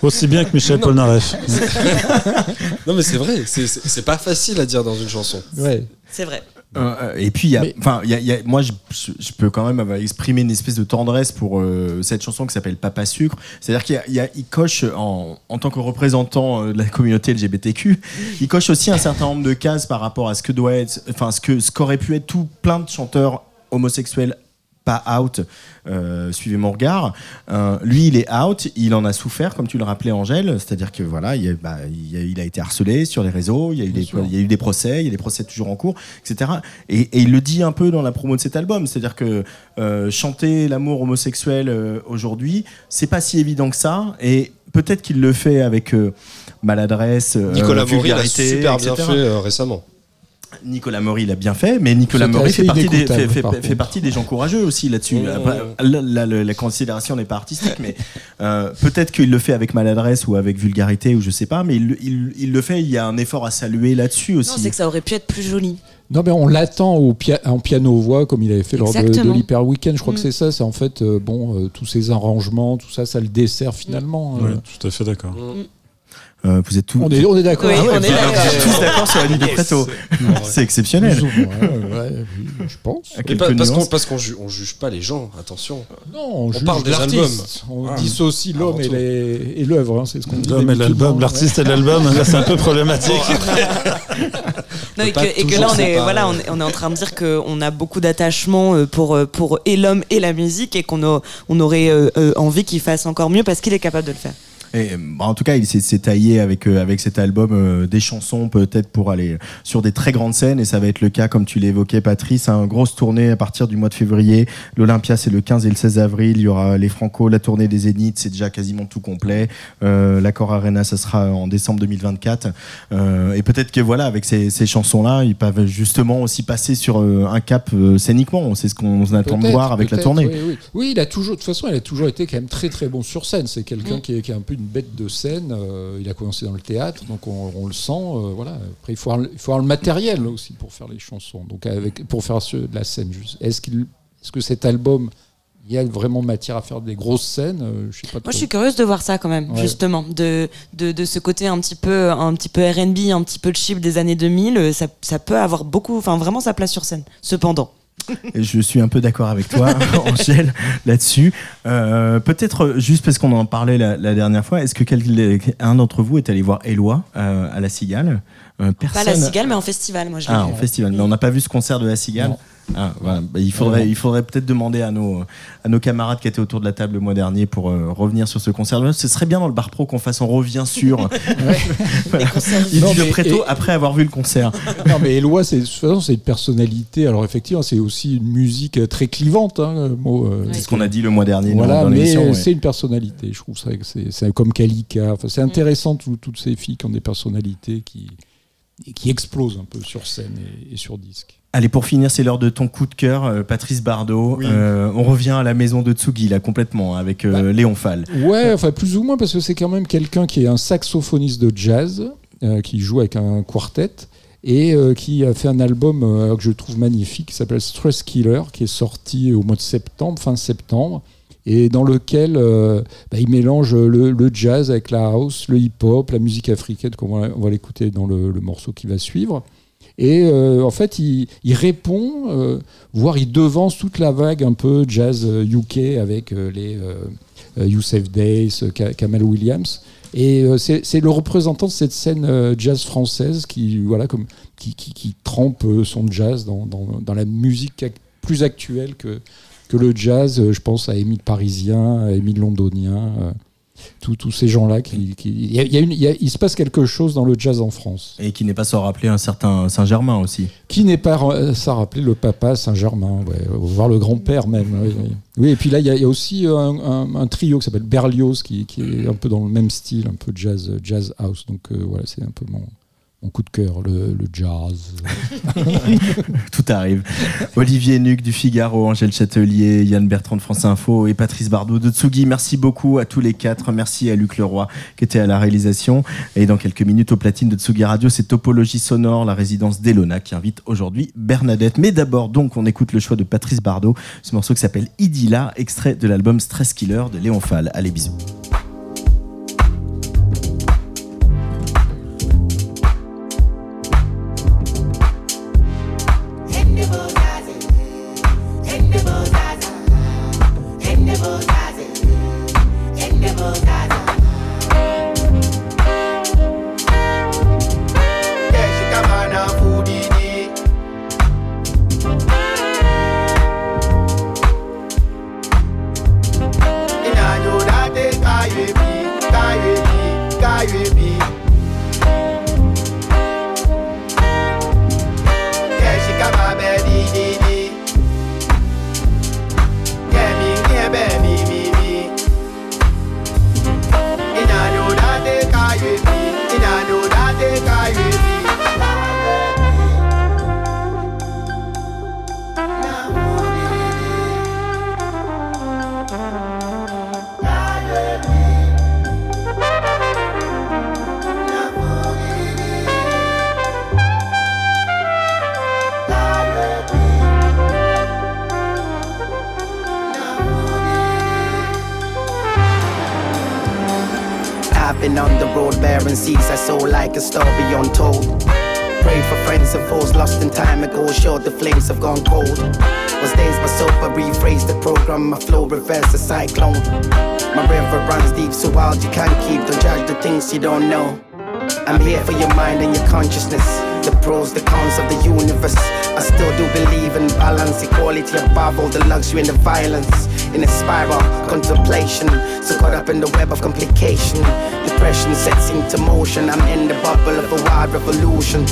Aussi bien que Michel Non. Polnareff. *laughs* Non mais c'est vrai, c'est- c'est c'est pas facile à dire dans une chanson. Ouais. C'est vrai. Euh, euh, et puis, il y a, enfin, il y a- y a- moi, je, je- peux quand même exprimé une espèce de tendresse pour euh, cette chanson qui s'appelle Papa Sucre. C'est-à-dire qu'il y a- il y a- il coche, en, en tant que représentant de la communauté LGBTQ, il coche aussi un certain nombre de cases par rapport à ce que doit être, enfin, ce que ce qu'aurait pu être tout plein de chanteurs homosexuels pas out, euh, suivez mon regard. Euh, lui, il est out, il en a souffert, comme tu le rappelais, Angèle. C'est-à-dire que voilà, il, bah, il a- il a été harcelé sur les réseaux, il y, a eu des, sûr. il y a eu des procès, il y a des procès toujours en cours, etc. Et, et il le dit un peu dans la promo de cet album, c'est-à-dire que euh, chanter l'amour homosexuel aujourd'hui, c'est pas si évident que ça. Et peut-être qu'il le fait avec maladresse, Nicolas Maury l'a super bien fait récemment. Nicolas Maury l'a bien fait, mais Nicolas Maury fait partie, des, inécoutable, fait, fait- par fait contre. partie des gens courageux aussi là-dessus. Mmh. La considération n'est pas artistique, mais euh, peut-être qu'il le fait avec maladresse ou avec vulgarité ou je sais pas, mais il, il- il le fait. Il y a un effort à saluer là-dessus Non, aussi. c'est que ça aurait pu être plus joli. Non, mais on l'attend au pia- en piano-voix, comme il avait fait lors de, l'Hyper Weekend. Je crois Mm. que c'est ça. C'est en fait, euh, bon, euh, tous ces arrangements, tout ça, ça le dessert finalement. Euh. tout à fait d'accord. Euh, vous êtes tous, On est, on est d'accord. Oui, Ah ouais, on est d'accord. tous d'accord sur la nuit de Préto. C'est exceptionnel. Je pense. Pas- parce qu'on nuances. parce qu'on ju- on juge pas les gens, attention. Non, on, juge parle des l'artiste. On Ah. dissocie l'homme et Avant tout. les- et l'œuvre. hein, c'est ce qu'on dit. L'homme et l'album, non l'artiste et l'album, là c'est un peu *laughs* problématique. *laughs* Non, et, que, et que toujours là, on est, voilà, on, est, on est en train de dire qu'on a beaucoup d'attachement euh, pour, euh, pour et l'homme et la musique et qu'on on aurait euh, envie qu'il fasse encore mieux parce qu'il est capable de le faire. Et, bah, en tout cas, il s'est taillé avec, euh, avec cet album euh, des chansons peut-être pour aller sur des très grandes scènes et ça va être le cas comme tu l'évoquais Patrice, une grosse tournée à partir du mois de février. L'Olympia c'est le 15 et le 16 avril, il y aura les Franco, la tournée des Zéniths, c'est déjà quasiment tout complet. Euh, L'Accord Arena ça sera en décembre 2024 Euh, et peut-être que voilà avec ces, ces chansons-là, ils peuvent justement aussi passer sur euh, un cap euh, scéniquement, c'est ce qu'on attend de voir avec la tournée. Oui, oui. Oui, il a toujours, de toute façon, il a toujours été quand même très très bon sur scène. C'est quelqu'un Mm. qui, est, qui est un peu une bête de scène. Euh, il a commencé dans le théâtre, donc on, on le sent. euh, voilà. Après, il faut, avoir, le- il faut avoir le matériel aussi pour faire les chansons, donc avec, pour faire ce- de la scène. Est-ce qu'il, est-ce que cet album, il y a vraiment matière à faire des grosses scènes Euh, Je sais pas. Moi, trop. je suis curieuse de voir ça quand même, Ouais. justement, de, de, de ce côté un petit peu, un petit peu R&B, un petit peu cheap des années 2000. euh, Ça, ça peut avoir beaucoup, enfin vraiment sa place sur scène. Cependant. Je suis un peu d'accord avec toi, *laughs* Angèle, là-dessus. Euh, Peut-être euh, juste parce qu'on en parlait la, la dernière fois, est-ce que quel- un d'entre vous est allé voir Eloi euh, à la Cigale? Euh, Pas Personne. la cigale, mais en festival, moi je Ah, vu. en festival. Mais on n'a pas vu ce concert de la Cigale. Non. Ah, voilà. Bah, il faudrait, il faudrait peut-être demander à nos, à nos camarades qui étaient autour de la table le mois dernier pour euh, revenir sur ce concert. Ce serait bien dans le bar pro qu'on fasse on revient sur *laughs* *laughs* Voilà. Il Non, dit de mais- Préto et- après avoir vu le concert. *laughs* non, mais Eloi, c'est de toute façon, c'est une personnalité. Alors effectivement, c'est aussi une musique euh, très clivante. Hein, le euh, C'est ce qu'on a dit le mois dernier Voilà, dans mais ouais. c'est une personnalité. Je trouve ça que c'est comme Kalika. Enfin, c'est intéressant tout- toutes ces filles qui ont des personnalités qui qui explosent un peu sur scène et, et sur disque. Allez, pour finir, c'est l'heure de ton coup de cœur, euh, Patrice Bardot. Oui. Euh, on revient à la maison de Tsugi, là, complètement, avec euh, Bah. Léon Fall. Ouais, enfin plus ou moins parce que c'est quand même quelqu'un qui est un saxophoniste de jazz euh, qui joue avec un quartet et qui a fait un album que je trouve magnifique qui s'appelle Stress Killer qui est sorti au mois de septembre, fin septembre et dans lequel bah, il mélange le, le jazz avec la house, le hip-hop, la musique africaine, comme on va, l'écouter dans le, le morceau qui va suivre. Et euh, en fait, il, répond, euh, voire il devance toute la vague un peu jazz UK avec euh, les euh, euh, Youssef Days, Ka- Kamal Williams. Et c'est le représentant de cette scène jazz française qui, voilà, comme, qui, qui, qui trempe son jazz dans, dans, la musique plus actuelle que, que le jazz. Je pense à Émile Parisien, à Émile Londonien. Euh. tous ces gens-là. Qui, qui- il, y a- il y a une- il y a- il se passe quelque chose dans le jazz en France. Et qui n'est pas sans rappeler un certain Saint-Germain aussi. Qui n'est pas euh, ça rappelait le papa Saint-Germain, ouais, voire le grand-père même. Oui, oui. Oui, et puis là, il y, a- il y a aussi un, un- un trio qui s'appelle Berlioz, qui, qui est un peu dans le même style, un peu jazz, jazz house. Donc euh, voilà, c'est un peu mon, mon coup de cœur, le, jazz. *laughs* Tout arrive. Olivier Nuc du Figaro, Angèle Châtelier, Yann Bertrand de France Info et Patrice Bardot de Tsugi. Merci beaucoup à tous les quatre. Merci à Luc Leroy qui était à la réalisation. Et dans quelques minutes au platine de Tsugi Radio, c'est Topologie Sonore, la résidence d'Elona qui invite aujourd'hui Bernadette. Mais d'abord, donc, on écoute le choix de Patrice Bardot, ce morceau qui s'appelle Idylla, extrait de l'album Stress Killer de Léon Fall. Allez, bisous. All the luxury and the violence. In a spiral, contemplation. So caught up in the web of complication. Depression sets into motion. I'm in the bubble of a wild revolution.